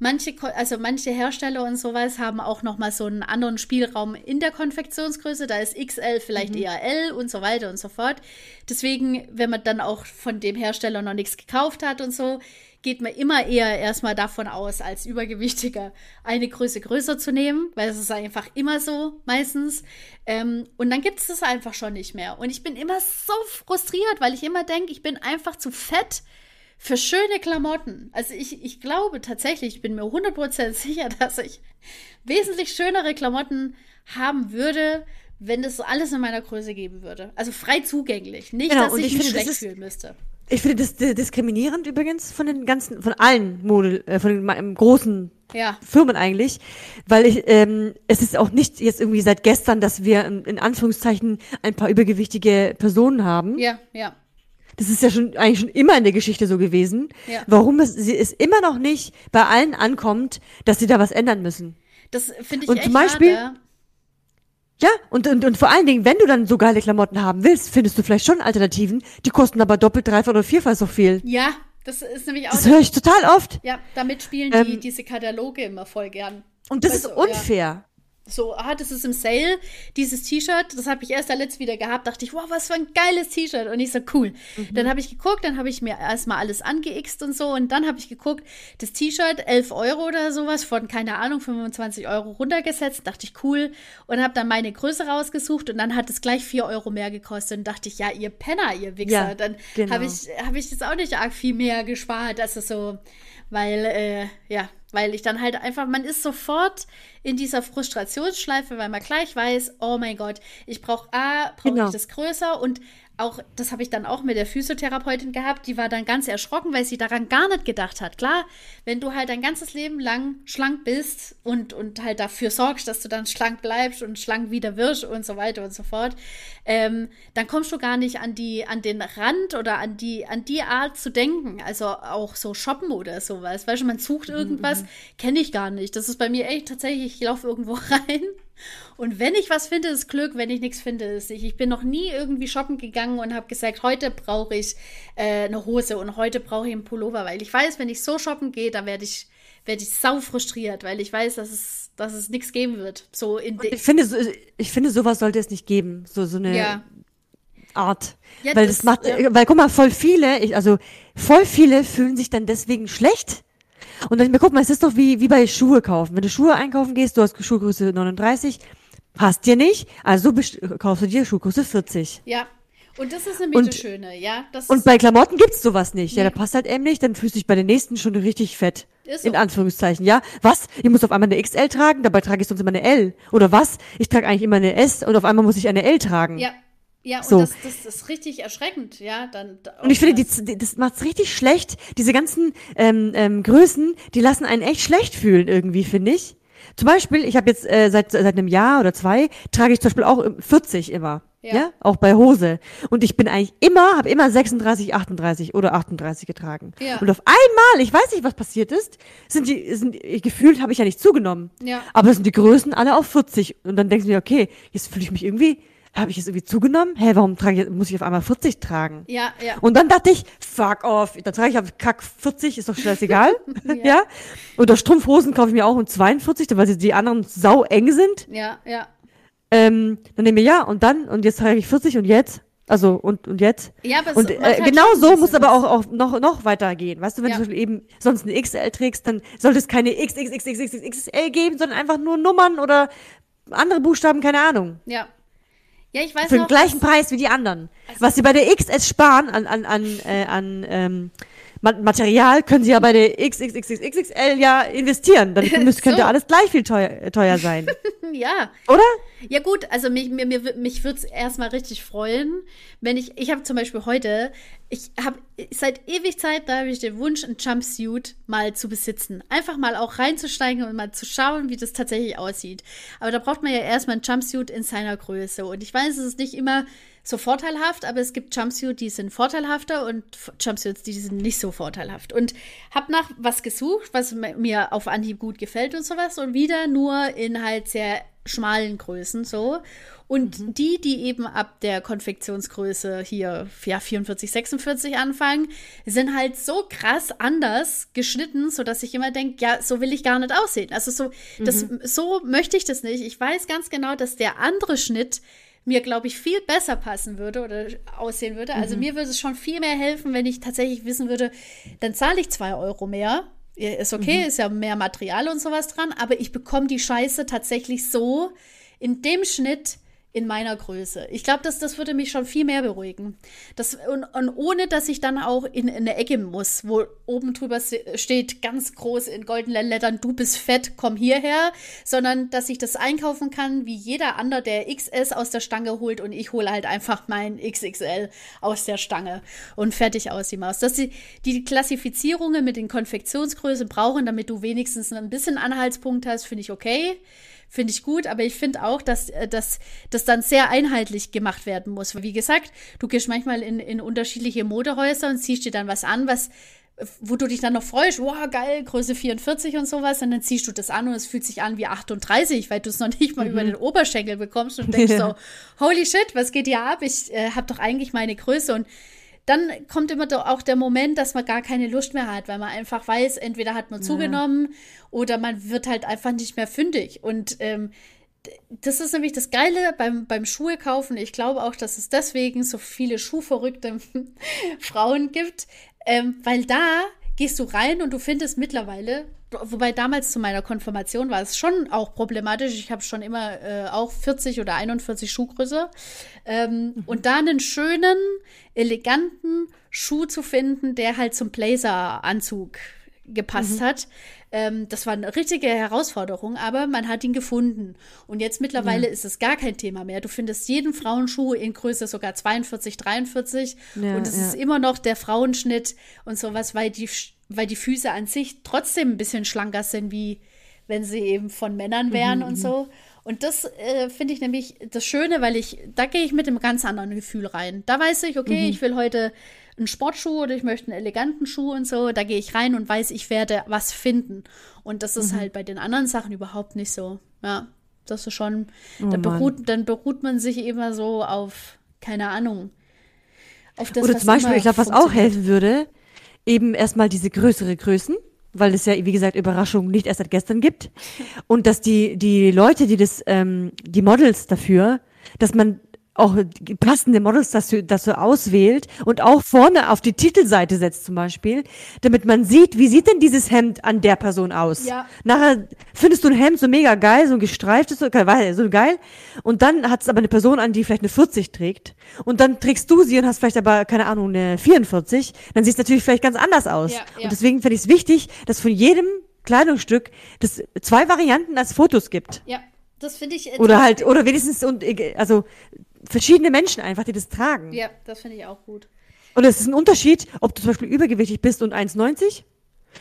Manche, also manche Hersteller und sowas haben auch noch mal so einen anderen Spielraum in der Konfektionsgröße. Da ist XL vielleicht mhm. eher L und so weiter und so fort. Deswegen, wenn man dann auch von dem Hersteller noch nichts gekauft hat und so, geht man immer eher erstmal davon aus, als Übergewichtiger eine Größe größer zu nehmen, weil es ist einfach immer so meistens. Ähm, und dann gibt es das einfach schon nicht mehr. Und ich bin immer so frustriert, weil ich immer denke, ich bin einfach zu fett für schöne Klamotten. Also ich, ich glaube tatsächlich, ich bin mir 100% sicher, dass ich wesentlich schönere Klamotten haben würde, wenn das alles in meiner Größe geben würde. Also frei zugänglich. Nicht, genau, dass ich, ich mich finde, schlecht ist, fühlen müsste. Ich finde das diskriminierend übrigens von den ganzen, von allen Mode, äh, von den großen ja. Firmen eigentlich, weil ich, ähm, es ist auch nicht jetzt irgendwie seit gestern, dass wir in, in Anführungszeichen ein paar übergewichtige Personen haben. Ja, ja. Das ist ja schon eigentlich schon immer in der Geschichte so gewesen. Ja. Warum es, sie, es immer noch nicht bei allen ankommt, dass sie da was ändern müssen. Das finde ich und echt zum Beispiel, schade. Ja, und, und, und vor allen Dingen, wenn du dann so geile Klamotten haben willst, findest du vielleicht schon Alternativen, die kosten aber doppelt, dreifach oder vierfach so viel. Ja, das ist nämlich auch. Das höre ich total oft. Ja, damit spielen die ähm, diese Kataloge immer voll gern. Und das also, ist unfair. Ja so, ah, das ist im Sale, dieses T-Shirt, das habe ich erst letzt wieder gehabt, dachte ich, wow, was für ein geiles T-Shirt und ich so, cool. Mhm. Dann habe ich geguckt, dann habe ich mir erstmal alles angeixt und so und dann habe ich geguckt, das T-Shirt, 11 Euro oder sowas, von, keine Ahnung, 25 Euro runtergesetzt, dachte ich, cool und habe dann meine Größe rausgesucht und dann hat es gleich 4 Euro mehr gekostet und dachte ich, ja, ihr Penner, ihr Wichser, ja, dann genau. habe ich, hab ich jetzt auch nicht arg viel mehr gespart, also so, weil, äh, ja, weil ich dann halt einfach, man ist sofort in dieser Frustrationsschleife, weil man gleich weiß, oh mein Gott, ich brauche A, brauche genau. ich das größer und auch, das habe ich dann auch mit der Physiotherapeutin gehabt, die war dann ganz erschrocken, weil sie daran gar nicht gedacht hat. Klar, wenn du halt dein ganzes Leben lang schlank bist und, und halt dafür sorgst, dass du dann schlank bleibst und schlank wieder wirst und so weiter und so fort, ähm, dann kommst du gar nicht an die, an den Rand oder an die, an die Art zu denken. Also auch so shoppen oder sowas. Weißt du, man sucht mhm, irgendwas, mhm. kenne ich gar nicht. Das ist bei mir echt tatsächlich, ich laufe irgendwo rein Und wenn ich was finde, ist Glück. Wenn ich nichts finde, ist ich. Ich bin noch nie irgendwie shoppen gegangen und habe gesagt, heute brauche ich äh, eine Hose und heute brauche ich einen Pullover, weil ich weiß, wenn ich so shoppen gehe, dann werde ich, werd ich sau frustriert, weil ich weiß, dass es, dass es nichts geben wird. So in ich finde, ich finde, sowas sollte es nicht geben. So, so eine ja. Art. Ja, weil das, das macht, ja. weil guck mal, voll viele, ich, also voll viele fühlen sich dann deswegen schlecht und dann guck mal, es ist doch wie, wie bei Schuhe kaufen. Wenn du Schuhe einkaufen gehst, du hast Schuhgröße 39, passt dir nicht, also kaufst du dir Schuhgröße 40. Ja. Und das ist nämlich und, das Schöne, ja. Das und bei Klamotten gibt's sowas nicht. Nee. Ja, da passt halt eben nicht, dann fühlst du dich bei den nächsten schon richtig fett. Ist so. In Anführungszeichen, ja. Was? Ich muss auf einmal eine XL tragen, dabei trage ich sonst immer eine L. Oder was? Ich trage eigentlich immer eine S und auf einmal muss ich eine L tragen. Ja. Ja, und so. das, das ist richtig erschreckend, ja. Dann, und ich finde, die, das macht's richtig schlecht. Diese ganzen ähm, ähm, Größen, die lassen einen echt schlecht fühlen irgendwie, finde ich. Zum Beispiel, ich habe jetzt äh, seit seit einem Jahr oder zwei trage ich zum Beispiel auch 40 immer, ja, ja? auch bei Hose. Und ich bin eigentlich immer, habe immer 36, 38 oder 38 getragen. Ja. Und auf einmal, ich weiß nicht, was passiert ist, sind die, sind gefühlt habe ich ja nicht zugenommen. Ja. Aber sind die Größen alle auf 40 und dann denkst du mir, okay, jetzt fühle ich mich irgendwie habe ich jetzt irgendwie zugenommen? Hä, warum trage ich, muss ich auf einmal 40 tragen? Ja, ja. Und dann dachte ich, fuck off, da trage ich auf Kack 40, ist doch scheißegal. ja. ja. Oder Strumpfhosen kaufe ich mir auch um 42, weil die anderen sau eng sind. Ja, ja. Ähm, dann nehme ich ja, und dann, und jetzt trage ich 40 und jetzt? Also, und, und jetzt? Ja, aber und, äh, halt genau so muss aber auch, auch noch, noch weitergehen. Weißt du, wenn ja. du eben sonst eine XL trägst, dann sollte es keine XXXXXXL geben, sondern einfach nur Nummern oder andere Buchstaben, keine Ahnung. Ja. Ja, ich weiß Für noch, den gleichen Preis wie die anderen. Also was sie bei der XS sparen an, an, an, äh, an ähm, Material, können sie ja bei der XXXXXL ja investieren. Dann müsste, könnte so. alles gleich viel teuer, teuer sein. ja. Oder? Ja gut, also mich, mir, mir, mich würde es erstmal richtig freuen, wenn ich, ich habe zum Beispiel heute, ich habe seit ewig Zeit, da habe ich den Wunsch, ein Jumpsuit mal zu besitzen. Einfach mal auch reinzusteigen und mal zu schauen, wie das tatsächlich aussieht. Aber da braucht man ja erstmal ein Jumpsuit in seiner Größe. Und ich weiß, es ist nicht immer so vorteilhaft, aber es gibt Jumpsuits, die sind vorteilhafter und Jumpsuits, die sind nicht so vorteilhaft. Und habe nach was gesucht, was mir auf Anhieb gut gefällt und sowas und wieder nur in halt sehr schmalen Größen so. Und mhm. die, die eben ab der Konfektionsgröße hier ja, 44, 46 anfangen, sind halt so krass anders geschnitten, sodass ich immer denke, ja, so will ich gar nicht aussehen. Also so, das, mhm. so möchte ich das nicht. Ich weiß ganz genau, dass der andere Schnitt mir, glaube ich, viel besser passen würde oder aussehen würde. Also mhm. mir würde es schon viel mehr helfen, wenn ich tatsächlich wissen würde, dann zahle ich zwei Euro mehr. Ist okay, mhm. ist ja mehr Material und sowas dran, aber ich bekomme die Scheiße tatsächlich so in dem Schnitt, in meiner Größe. Ich glaube, das, das würde mich schon viel mehr beruhigen. Das, und, und ohne, dass ich dann auch in, in eine Ecke muss, wo oben drüber steht ganz groß in goldenen Lettern, du bist fett, komm hierher, sondern dass ich das einkaufen kann, wie jeder andere, der XS aus der Stange holt und ich hole halt einfach mein XXL aus der Stange und fertig aus die Maus. Dass sie die Klassifizierungen mit den Konfektionsgrößen brauchen, damit du wenigstens ein bisschen Anhaltspunkt hast, finde ich okay finde ich gut, aber ich finde auch, dass, äh, dass das dann sehr einheitlich gemacht werden muss. Wie gesagt, du gehst manchmal in, in unterschiedliche Modehäuser und ziehst dir dann was an, was wo du dich dann noch freust, wow, geil, Größe 44 und sowas, und dann ziehst du das an und es fühlt sich an wie 38, weil du es noch nicht mal mhm. über den Oberschenkel bekommst und denkst ja. so, holy shit, was geht hier ab? Ich äh, habe doch eigentlich meine Größe und dann kommt immer auch der Moment, dass man gar keine Lust mehr hat, weil man einfach weiß, entweder hat man ja. zugenommen oder man wird halt einfach nicht mehr fündig. Und ähm, das ist nämlich das Geile beim, beim Schuhe kaufen. Ich glaube auch, dass es deswegen so viele schuhverrückte Frauen gibt, ähm, weil da gehst du rein und du findest mittlerweile, wobei damals zu meiner Konfirmation war es schon auch problematisch. Ich habe schon immer äh, auch 40 oder 41 Schuhgröße. Ähm, mhm. Und da einen schönen, eleganten Schuh zu finden, der halt zum Blazeranzug gepasst mhm. hat. Ähm, das war eine richtige Herausforderung, aber man hat ihn gefunden. Und jetzt mittlerweile ja. ist es gar kein Thema mehr. Du findest jeden Frauenschuh in Größe sogar 42, 43 ja, und es ja. ist immer noch der Frauenschnitt und sowas, weil die, weil die Füße an sich trotzdem ein bisschen schlanker sind, wie wenn sie eben von Männern wären mhm, und mhm. so. Und das äh, finde ich nämlich das Schöne, weil ich, da gehe ich mit einem ganz anderen Gefühl rein. Da weiß ich, okay, mhm. ich will heute einen Sportschuh oder ich möchte einen eleganten Schuh und so. Da gehe ich rein und weiß, ich werde was finden. Und das ist mhm. halt bei den anderen Sachen überhaupt nicht so. Ja. Das ist schon, oh, dann, beruht, dann beruht man sich immer so auf, keine Ahnung. Auf das, Oder zum Beispiel, ich glaube, was auch helfen würde, eben erstmal diese größere Größen, weil es ja, wie gesagt, Überraschungen nicht erst seit gestern gibt. Und dass die, die Leute, die das, ähm, die Models dafür, dass man auch passende Models dazu, dazu auswählt und auch vorne auf die Titelseite setzt zum Beispiel, damit man sieht, wie sieht denn dieses Hemd an der Person aus. Ja. Nachher findest du ein Hemd so mega geil, so ein gestreiftes, so, so geil und dann hat es aber eine Person an, die vielleicht eine 40 trägt und dann trägst du sie und hast vielleicht aber, keine Ahnung, eine 44, dann sieht es natürlich vielleicht ganz anders aus. Ja, ja. Und deswegen finde ich es wichtig, dass von jedem Kleidungsstück das zwei Varianten als Fotos gibt. Ja. Das finde ich. Oder halt, oder wenigstens, und, also verschiedene Menschen einfach, die das tragen. Ja, das finde ich auch gut. Und es ist ein Unterschied, ob du zum Beispiel übergewichtig bist und 1,90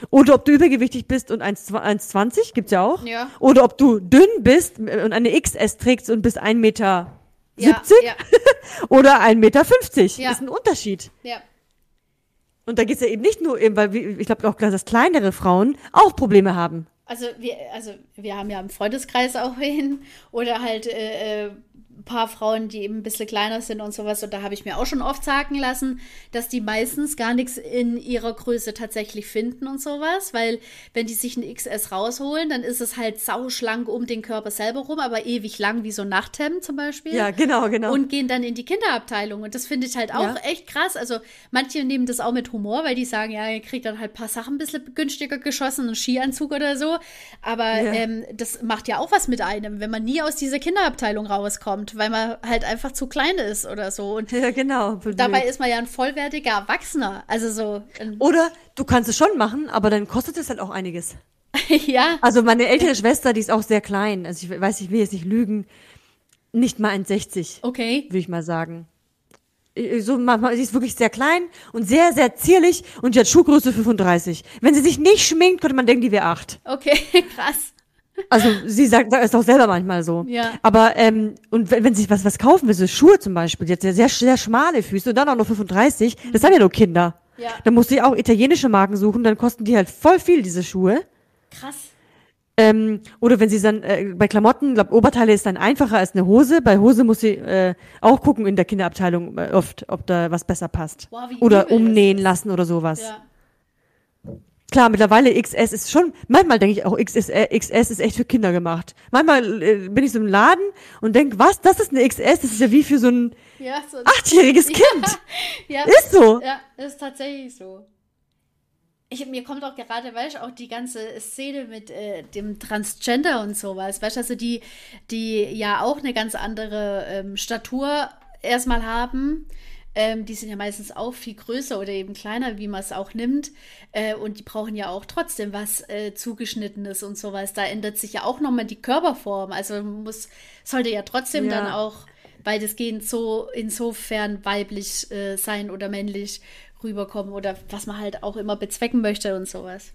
oder ob du übergewichtig bist und 1,20, gibt's ja auch. Ja. Oder ob du dünn bist und eine XS trägst und bist 1,70 Meter ja, ja. oder 1,50 Meter. Ja. Das ist ein Unterschied. Ja. Und da geht's ja eben nicht nur eben, weil ich glaube auch, dass kleinere Frauen auch Probleme haben. Also wir, also wir haben ja im Freundeskreis auch hin oder halt äh, äh paar Frauen, die eben ein bisschen kleiner sind und sowas. Und da habe ich mir auch schon oft sagen lassen, dass die meistens gar nichts in ihrer Größe tatsächlich finden und sowas. Weil wenn die sich ein XS rausholen, dann ist es halt sauschlank um den Körper selber rum, aber ewig lang wie so ein Nachthemd zum Beispiel. Ja, genau, genau. Und gehen dann in die Kinderabteilung. Und das finde ich halt auch ja. echt krass. Also manche nehmen das auch mit Humor, weil die sagen, ja, ihr kriegt dann halt ein paar Sachen ein bisschen günstiger geschossen, einen Skianzug oder so. Aber ja. ähm, das macht ja auch was mit einem, wenn man nie aus dieser Kinderabteilung rauskommt kommt, weil man halt einfach zu klein ist oder so. Und ja, genau. Dabei ist man ja ein vollwertiger Erwachsener. Also so. Oder du kannst es schon machen, aber dann kostet es halt auch einiges. ja. Also meine ältere Schwester, die ist auch sehr klein. Also ich weiß, ich will jetzt nicht lügen. Nicht mal 1,60. Okay. Würde ich mal sagen. So, sie ist wirklich sehr klein und sehr, sehr zierlich und die hat Schuhgröße 35. Wenn sie sich nicht schminkt, könnte man denken, die wäre 8. Okay, krass. Also sie sagt, das ist auch selber manchmal so. Ja. Aber ähm, und wenn, wenn sie was was kaufen will, so Schuhe zum Beispiel, jetzt sehr, sehr, sehr schmale Füße und dann auch nur 35, mhm. das haben ja nur Kinder. Ja. Dann muss sie auch italienische Marken suchen, dann kosten die halt voll viel, diese Schuhe. Krass. Ähm, oder wenn sie dann äh, bei Klamotten, glaube Oberteile ist dann einfacher als eine Hose. Bei Hose muss sie äh, auch gucken in der Kinderabteilung äh, oft, ob da was besser passt. Boah, oder umnähen lassen oder sowas. Ja. Klar, mittlerweile XS ist schon, manchmal denke ich auch, XS, äh, XS ist echt für Kinder gemacht. Manchmal äh, bin ich so im Laden und denke, was, das ist eine XS, das ist ja wie für so ein ja, so achtjähriges Kind. Ja, ist so. Ja, ist tatsächlich so. Ich, mir kommt auch gerade, weißt du, auch die ganze Szene mit äh, dem Transgender und sowas, weißt du, also die, die ja auch eine ganz andere ähm, Statur erstmal haben ähm, die sind ja meistens auch viel größer oder eben kleiner, wie man es auch nimmt. Äh, und die brauchen ja auch trotzdem was äh, zugeschnittenes und sowas. Da ändert sich ja auch nochmal die Körperform. Also muss, sollte ja trotzdem ja. dann auch weitestgehend so insofern weiblich äh, sein oder männlich rüberkommen oder was man halt auch immer bezwecken möchte und sowas.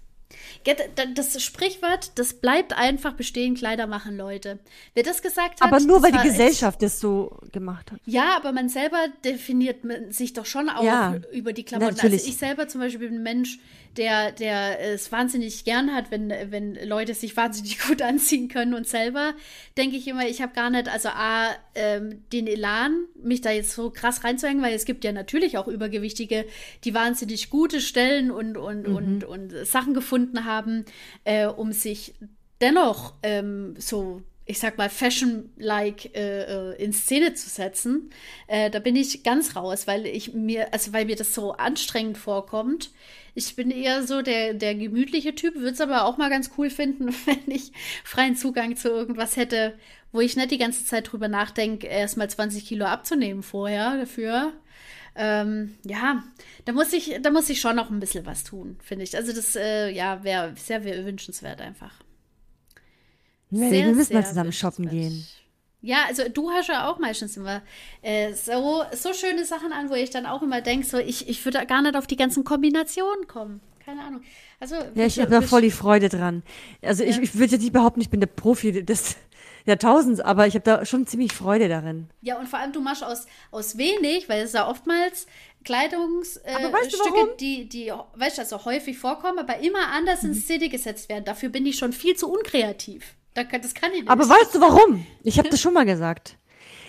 Das Sprichwort, das bleibt einfach bestehen, Kleider machen Leute. Wer das gesagt hat. Aber nur weil die Gesellschaft es so gemacht hat. Ja, aber man selber definiert sich doch schon auch ja, über die Klamotten. Also natürlich. Also ich selber zum Beispiel bin ein Mensch, der, der es wahnsinnig gern hat, wenn, wenn Leute sich wahnsinnig gut anziehen können und selber denke ich immer, ich habe gar nicht, also A, ähm, den Elan, mich da jetzt so krass reinzuhängen, weil es gibt ja natürlich auch Übergewichtige, die wahnsinnig gute Stellen und, und, mhm. und, und Sachen gefunden haben, äh, um sich dennoch ähm, so ich sag mal, Fashion-like äh, äh, in Szene zu setzen, äh, da bin ich ganz raus, weil ich mir, also weil mir das so anstrengend vorkommt. Ich bin eher so der, der gemütliche Typ, würde es aber auch mal ganz cool finden, wenn ich freien Zugang zu irgendwas hätte, wo ich nicht die ganze Zeit drüber nachdenke, erst mal 20 Kilo abzunehmen vorher dafür. Ähm, ja, da muss ich, da muss ich schon noch ein bisschen was tun, finde ich. Also das, äh, ja, wäre sehr wünschenswert einfach. Nee, sehr, wir müssen mal zusammen shoppen gehen. Ja, also du hast ja auch meistens immer äh, so, so schöne Sachen an, wo ich dann auch immer denke, so ich, ich würde gar nicht auf die ganzen Kombinationen kommen. Keine Ahnung. Also, ja, ich habe da voll die Freude dran. Also ja. ich, ich würde jetzt nicht behaupten, ich bin der Profi des Jahrtausends, aber ich habe da schon ziemlich Freude darin. Ja, und vor allem du machst aus, aus wenig, weil es ja oftmals Kleidungsstücke, äh, die, die, weißt du, also häufig vorkommen, aber immer anders mhm. in Szene gesetzt werden. Dafür bin ich schon viel zu unkreativ Das kann, das kann ich nicht. Aber weißt du warum? Ich habe das schon mal gesagt.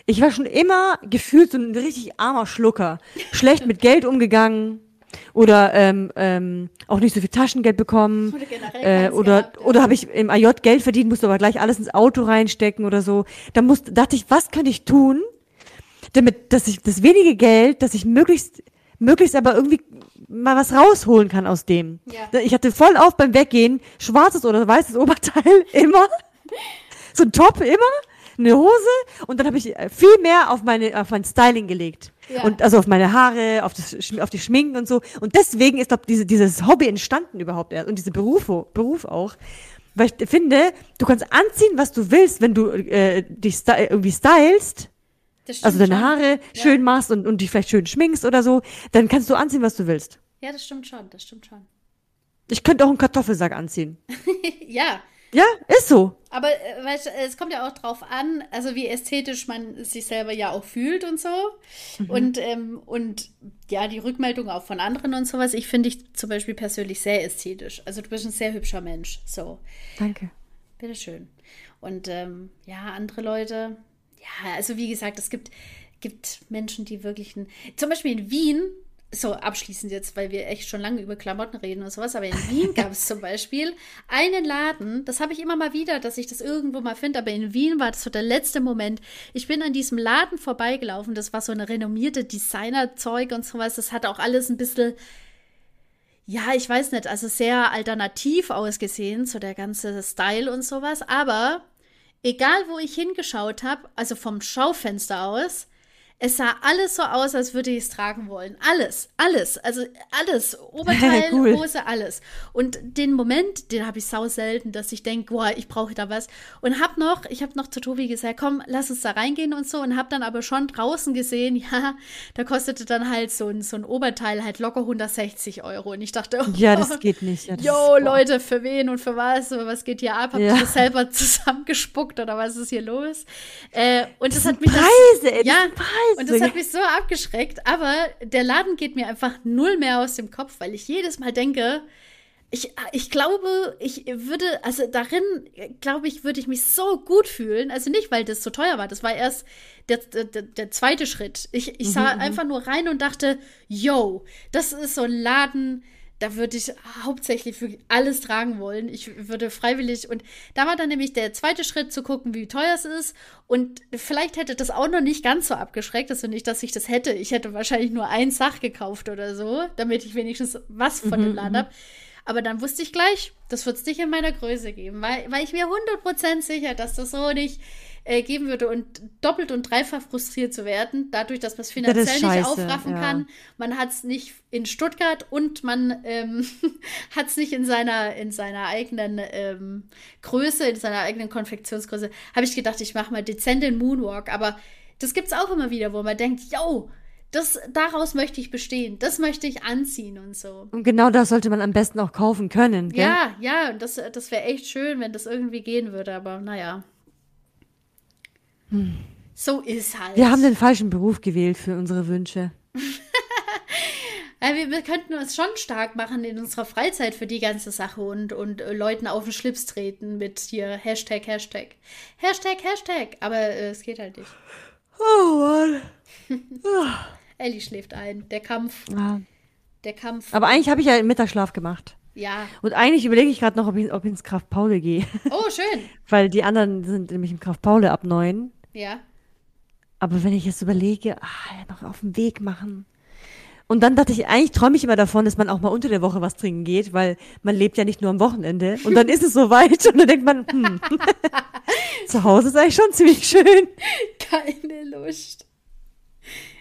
Ich war schon immer gefühlt so ein richtig armer Schlucker. Schlecht mit Geld umgegangen oder ähm, ähm, auch nicht so viel Taschengeld bekommen oder äh, oder, gehabt, ja. oder habe ich im AJ Geld verdient, musste aber gleich alles ins Auto reinstecken oder so. Da musste, dachte ich, was könnte ich tun, damit, dass ich das wenige Geld, dass ich möglichst möglichst aber irgendwie mal was rausholen kann aus dem. Ja. Ich hatte voll auf beim Weggehen schwarzes oder weißes Oberteil immer, so ein Top immer eine Hose und dann habe ich äh, viel mehr auf meine auf mein Styling gelegt. Ja. Und also auf meine Haare, auf, das, auf die Schminken und so. Und deswegen ist, glaube diese, dieses Hobby entstanden überhaupt erst. Und diese Berufo, Beruf auch. Weil ich finde, du kannst anziehen, was du willst, wenn du äh, dich st irgendwie stylst. Also deine Haare ja. schön machst und, und dich vielleicht schön schminkst oder so, dann kannst du anziehen, was du willst. Ja, das stimmt schon, das stimmt schon. Ich könnte auch einen Kartoffelsack anziehen. ja, ja, ist so. Aber äh, weißt, es kommt ja auch drauf an, also wie ästhetisch man sich selber ja auch fühlt und so. Mhm. Und, ähm, und ja, die Rückmeldung auch von anderen und sowas. Ich finde dich zum Beispiel persönlich sehr ästhetisch. Also du bist ein sehr hübscher Mensch. So. Danke. Bitteschön. Und ähm, ja, andere Leute, ja, also wie gesagt, es gibt, gibt Menschen, die wirklich ein, zum Beispiel in Wien so abschließend jetzt, weil wir echt schon lange über Klamotten reden und sowas, aber in Wien gab es zum Beispiel einen Laden, das habe ich immer mal wieder, dass ich das irgendwo mal finde, aber in Wien war das so der letzte Moment. Ich bin an diesem Laden vorbeigelaufen, das war so eine renommierte Designerzeug und sowas, das hat auch alles ein bisschen, ja, ich weiß nicht, also sehr alternativ ausgesehen, so der ganze Style und sowas, aber egal wo ich hingeschaut habe, also vom Schaufenster aus, es sah alles so aus, als würde ich es tragen wollen. Alles, alles, also alles. Oberteil, cool. Hose, alles. Und den Moment, den habe ich sau selten, dass ich denke, boah, ich brauche da was. Und hab noch, ich habe noch zu Tobi gesagt, komm, lass uns da reingehen und so. Und hab dann aber schon draußen gesehen, ja, da kostete dann halt so ein, so ein Oberteil halt locker 160 Euro. Und ich dachte, oh, ja, das geht nicht. Ja, yo, Leute, für wen und für was? Was geht hier ab? Habt ja. ihr das selber zusammengespuckt oder was ist hier los? Äh, und das, das hat mich. Preise, das, ey, ja, Preise. Und das hat mich so abgeschreckt. Aber der Laden geht mir einfach null mehr aus dem Kopf, weil ich jedes Mal denke, ich, ich glaube, ich würde, also darin, glaube ich, würde ich mich so gut fühlen. Also nicht, weil das so teuer war. Das war erst der, der, der zweite Schritt. Ich, ich sah mhm, mhm. einfach nur rein und dachte, yo, das ist so ein Laden, da würde ich hauptsächlich für alles tragen wollen. Ich würde freiwillig und da war dann nämlich der zweite Schritt zu gucken, wie teuer es ist und vielleicht hätte das auch noch nicht ganz so abgeschreckt, also nicht, dass ich das hätte. Ich hätte wahrscheinlich nur ein Sach gekauft oder so, damit ich wenigstens was von mhm, dem Laden mhm. habe. Aber dann wusste ich gleich, das wird es nicht in meiner Größe geben, weil, weil ich mir 100% sicher, dass das so nicht äh, geben würde und doppelt und dreifach frustriert zu werden, dadurch, dass man es finanziell scheiße, nicht aufraffen ja. kann. Man hat es nicht in Stuttgart und man ähm, hat es nicht in seiner, in seiner eigenen ähm, Größe, in seiner eigenen Konfektionsgröße. Habe ich gedacht, ich mache mal dezent den Moonwalk, aber das gibt es auch immer wieder, wo man denkt, yo, das, daraus möchte ich bestehen, das möchte ich anziehen und so. Und genau das sollte man am besten auch kaufen können. Gell? Ja, ja, das, das wäre echt schön, wenn das irgendwie gehen würde, aber naja. Hm. So ist halt. Wir haben den falschen Beruf gewählt für unsere Wünsche. wir, wir, könnten uns schon stark machen in unserer Freizeit für die ganze Sache und, und äh, Leuten auf den Schlips treten mit hier Hashtag, Hashtag. Hashtag, Hashtag. Aber äh, es geht halt nicht. Oh Mann. Ellie schläft ein. Der Kampf. Ja. Der Kampf. Aber eigentlich habe ich ja Mittagsschlaf gemacht. Ja. Und eigentlich überlege ich gerade noch, ob ich, ob ich ins Kraft Paule gehe. Oh, schön. Weil die anderen sind nämlich im Kraft Paule ab neun. Ja. Aber wenn ich jetzt überlege, ah, noch auf dem Weg machen. Und dann dachte ich, eigentlich träume ich immer davon, dass man auch mal unter der Woche was trinken geht, weil man lebt ja nicht nur am Wochenende. Und dann ist es soweit und dann denkt man, hm, zu Hause ist eigentlich schon ziemlich schön. Keine Lust.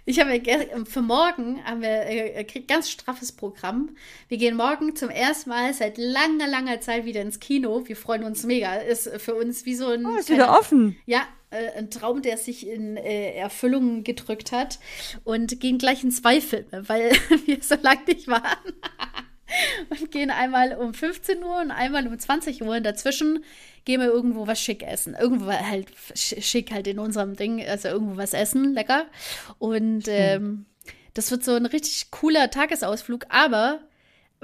Ich habe für morgen haben wir äh, ganz straffes Programm. Wir gehen morgen zum ersten Mal seit langer, langer Zeit wieder ins Kino. Wir freuen uns mega. Ist für uns wie so ein. Oh, ist wieder offen. Ja, äh, ein Traum, der sich in äh, Erfüllung gedrückt hat. Und gehen gleich in zwei Filme, weil wir so lange nicht waren. und gehen einmal um 15 Uhr und einmal um 20 Uhr. Und dazwischen gehen wir irgendwo was schick essen. Irgendwo halt schick halt in unserem Ding, also irgendwo was essen, lecker. Und ähm, das wird so ein richtig cooler Tagesausflug, aber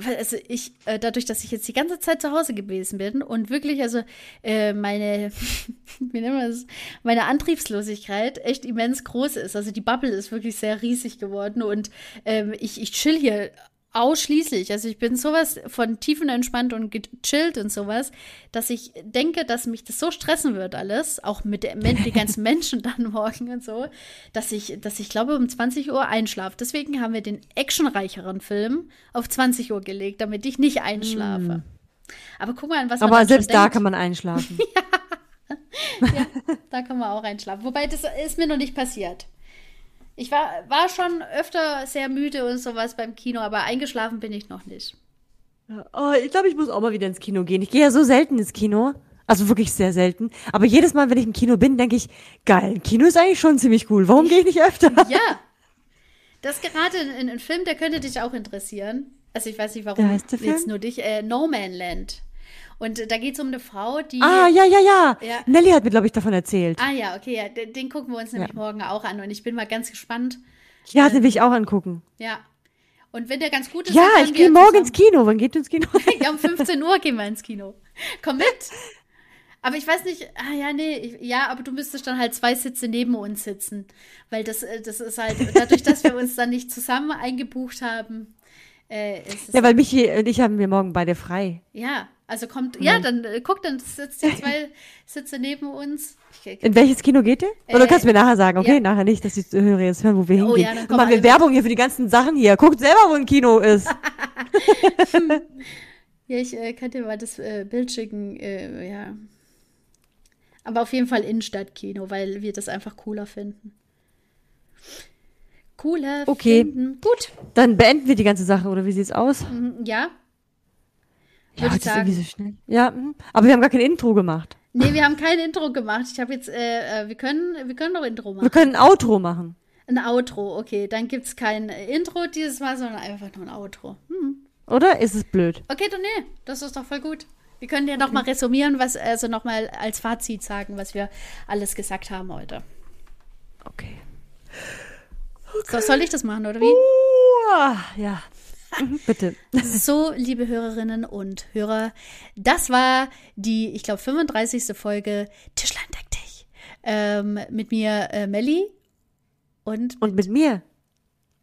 also ich, äh, dadurch, dass ich jetzt die ganze Zeit zu Hause gewesen bin und wirklich, also äh, meine, wie nennen wir das, meine Antriebslosigkeit echt immens groß ist. Also die Bubble ist wirklich sehr riesig geworden und ähm, ich, ich chill hier Ausschließlich. Also ich bin sowas von tiefenentspannt und gechillt und sowas, dass ich denke, dass mich das so stressen wird alles, auch mit den ganzen Menschen dann morgen und so, dass ich, dass ich glaube, um 20 Uhr einschlafe. Deswegen haben wir den actionreicheren Film auf 20 Uhr gelegt, damit ich nicht einschlafe. Mm. Aber guck mal, was man Aber selbst da denkt. kann man einschlafen. ja. ja, da kann man auch einschlafen. Wobei, das ist mir noch nicht passiert. Ich war, war schon öfter sehr müde und sowas beim Kino, aber eingeschlafen bin ich noch nicht. Oh, ich glaube, ich muss auch mal wieder ins Kino gehen. Ich gehe ja so selten ins Kino. Also wirklich sehr selten. Aber jedes Mal, wenn ich im Kino bin, denke ich, geil, Kino ist eigentlich schon ziemlich cool. Warum gehe ich nicht öfter? Ja. Das ist gerade ein, ein, Film, der könnte dich auch interessieren. Also ich weiß nicht, warum jetzt nur dich. Äh, no Man Land. Und da geht es um eine Frau, die. Ah, ja, ja, ja. ja. Nelly hat mir, glaube ich, davon erzählt. Ah, ja, okay, ja. Den, den gucken wir uns nämlich ja. morgen auch an. Und ich bin mal ganz gespannt. Ja, äh, den will ich auch angucken. Ja. Und wenn der ganz gut ist, ja, ich gehe morgen ins Kino. Wann geht du ins Kino? ja, um 15 Uhr gehen wir ins Kino. Komm mit. Aber ich weiß nicht, ah ja, nee, ich, ja, aber du müsstest dann halt zwei Sitze neben uns sitzen. Weil das, äh, das ist halt, dadurch, dass wir uns dann nicht zusammen eingebucht haben. Äh, ja, weil Michi und ich haben wir morgen beide frei. Ja, also kommt, mhm. ja, dann äh, guck, dann sitzt ihr zwei Sitze neben uns. Ich, In welches Kino geht ihr? Oder äh, kannst du mir nachher sagen, okay, ja. nachher nicht, dass die Hörer jetzt hören, wo wir oh, hingehen. Ja, dann, dann machen wir Werbung hier für die ganzen Sachen hier. Guckt selber, wo ein Kino ist. ja, ich äh, kann dir mal das äh, Bild schicken, äh, ja. Aber auf jeden Fall Innenstadtkino, weil wir das einfach cooler finden. Cooler okay. finden. Gut. Dann beenden wir die ganze Sache, oder wie sieht's aus? Mhm, ja, ja, das ist irgendwie so schnell. Ja, hm. aber wir haben gar kein Intro gemacht. Nee, wir haben kein Intro gemacht. Ich habe jetzt, äh, äh, wir können, wir können doch Intro machen. Wir können ein Outro machen. Ein Outro, okay. Dann gibt es kein Intro dieses Mal, sondern einfach nur ein Outro. Hm. Oder ist es blöd? Okay, dann nee, das ist doch voll gut. Wir können ja noch mal resümieren, was, also noch mal als Fazit sagen, was wir alles gesagt haben heute. Okay. Okay. So, soll ich das machen, oder wie? Uh, ja. Bitte. So, liebe Hörerinnen und Hörer, das war die, ich glaube, 35. Folge Tischlein deck dich. Ähm, mit mir äh, Melli und. Und mit mir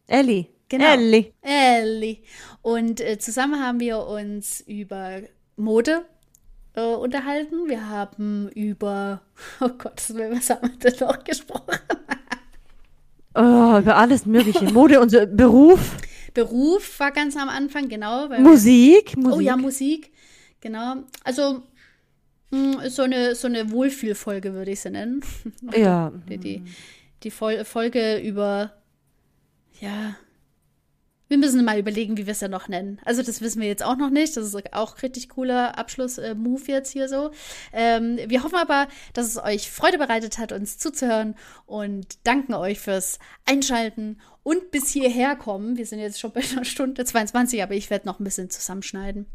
Ellie. Genau. Ellie. Ellie. Und äh, zusammen haben wir uns über Mode äh, unterhalten. Wir haben über, oh Gott, was haben wir denn noch gesprochen? Oh, über alles Mögliche. Mode, unser Beruf. Beruf war ganz am Anfang, genau. Musik, Musik. Oh ja, Musik, genau. Also mh, hm, so eine, so eine Wohlfühlfolge würde ich sie nennen. ja. Die, die, die Folge über, ja, wir müssen mal überlegen, wie wir es ja noch nennen. Also das wissen wir jetzt auch noch nicht. Das ist auch richtig cooler Abschluss-Move jetzt hier so. Ähm, wir hoffen aber, dass es euch Freude bereitet hat, uns zuzuhören und danken euch fürs Einschalten und bis hierher kommen. Wir sind jetzt schon bei einer Stunde 22, aber ich werde noch ein bisschen zusammenschneiden.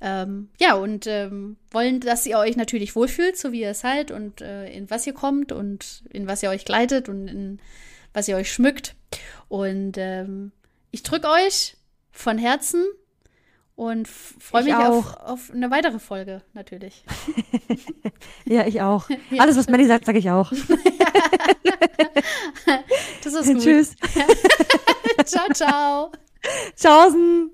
Ähm, ja, und ähm, wollen, dass ihr euch natürlich wohlfühlt, so wie ihr seid und äh, in was ihr kommt und in was ihr euch gleitet und in was ihr euch schmückt. Und ähm, ich drücke euch von Herzen und freue mich auf, auf, eine weitere Folge natürlich. ja, ich auch. Alles, was Melly sagt, sage ich auch. das ist gut. Tschüss. ciao, ciao. Tschaußen.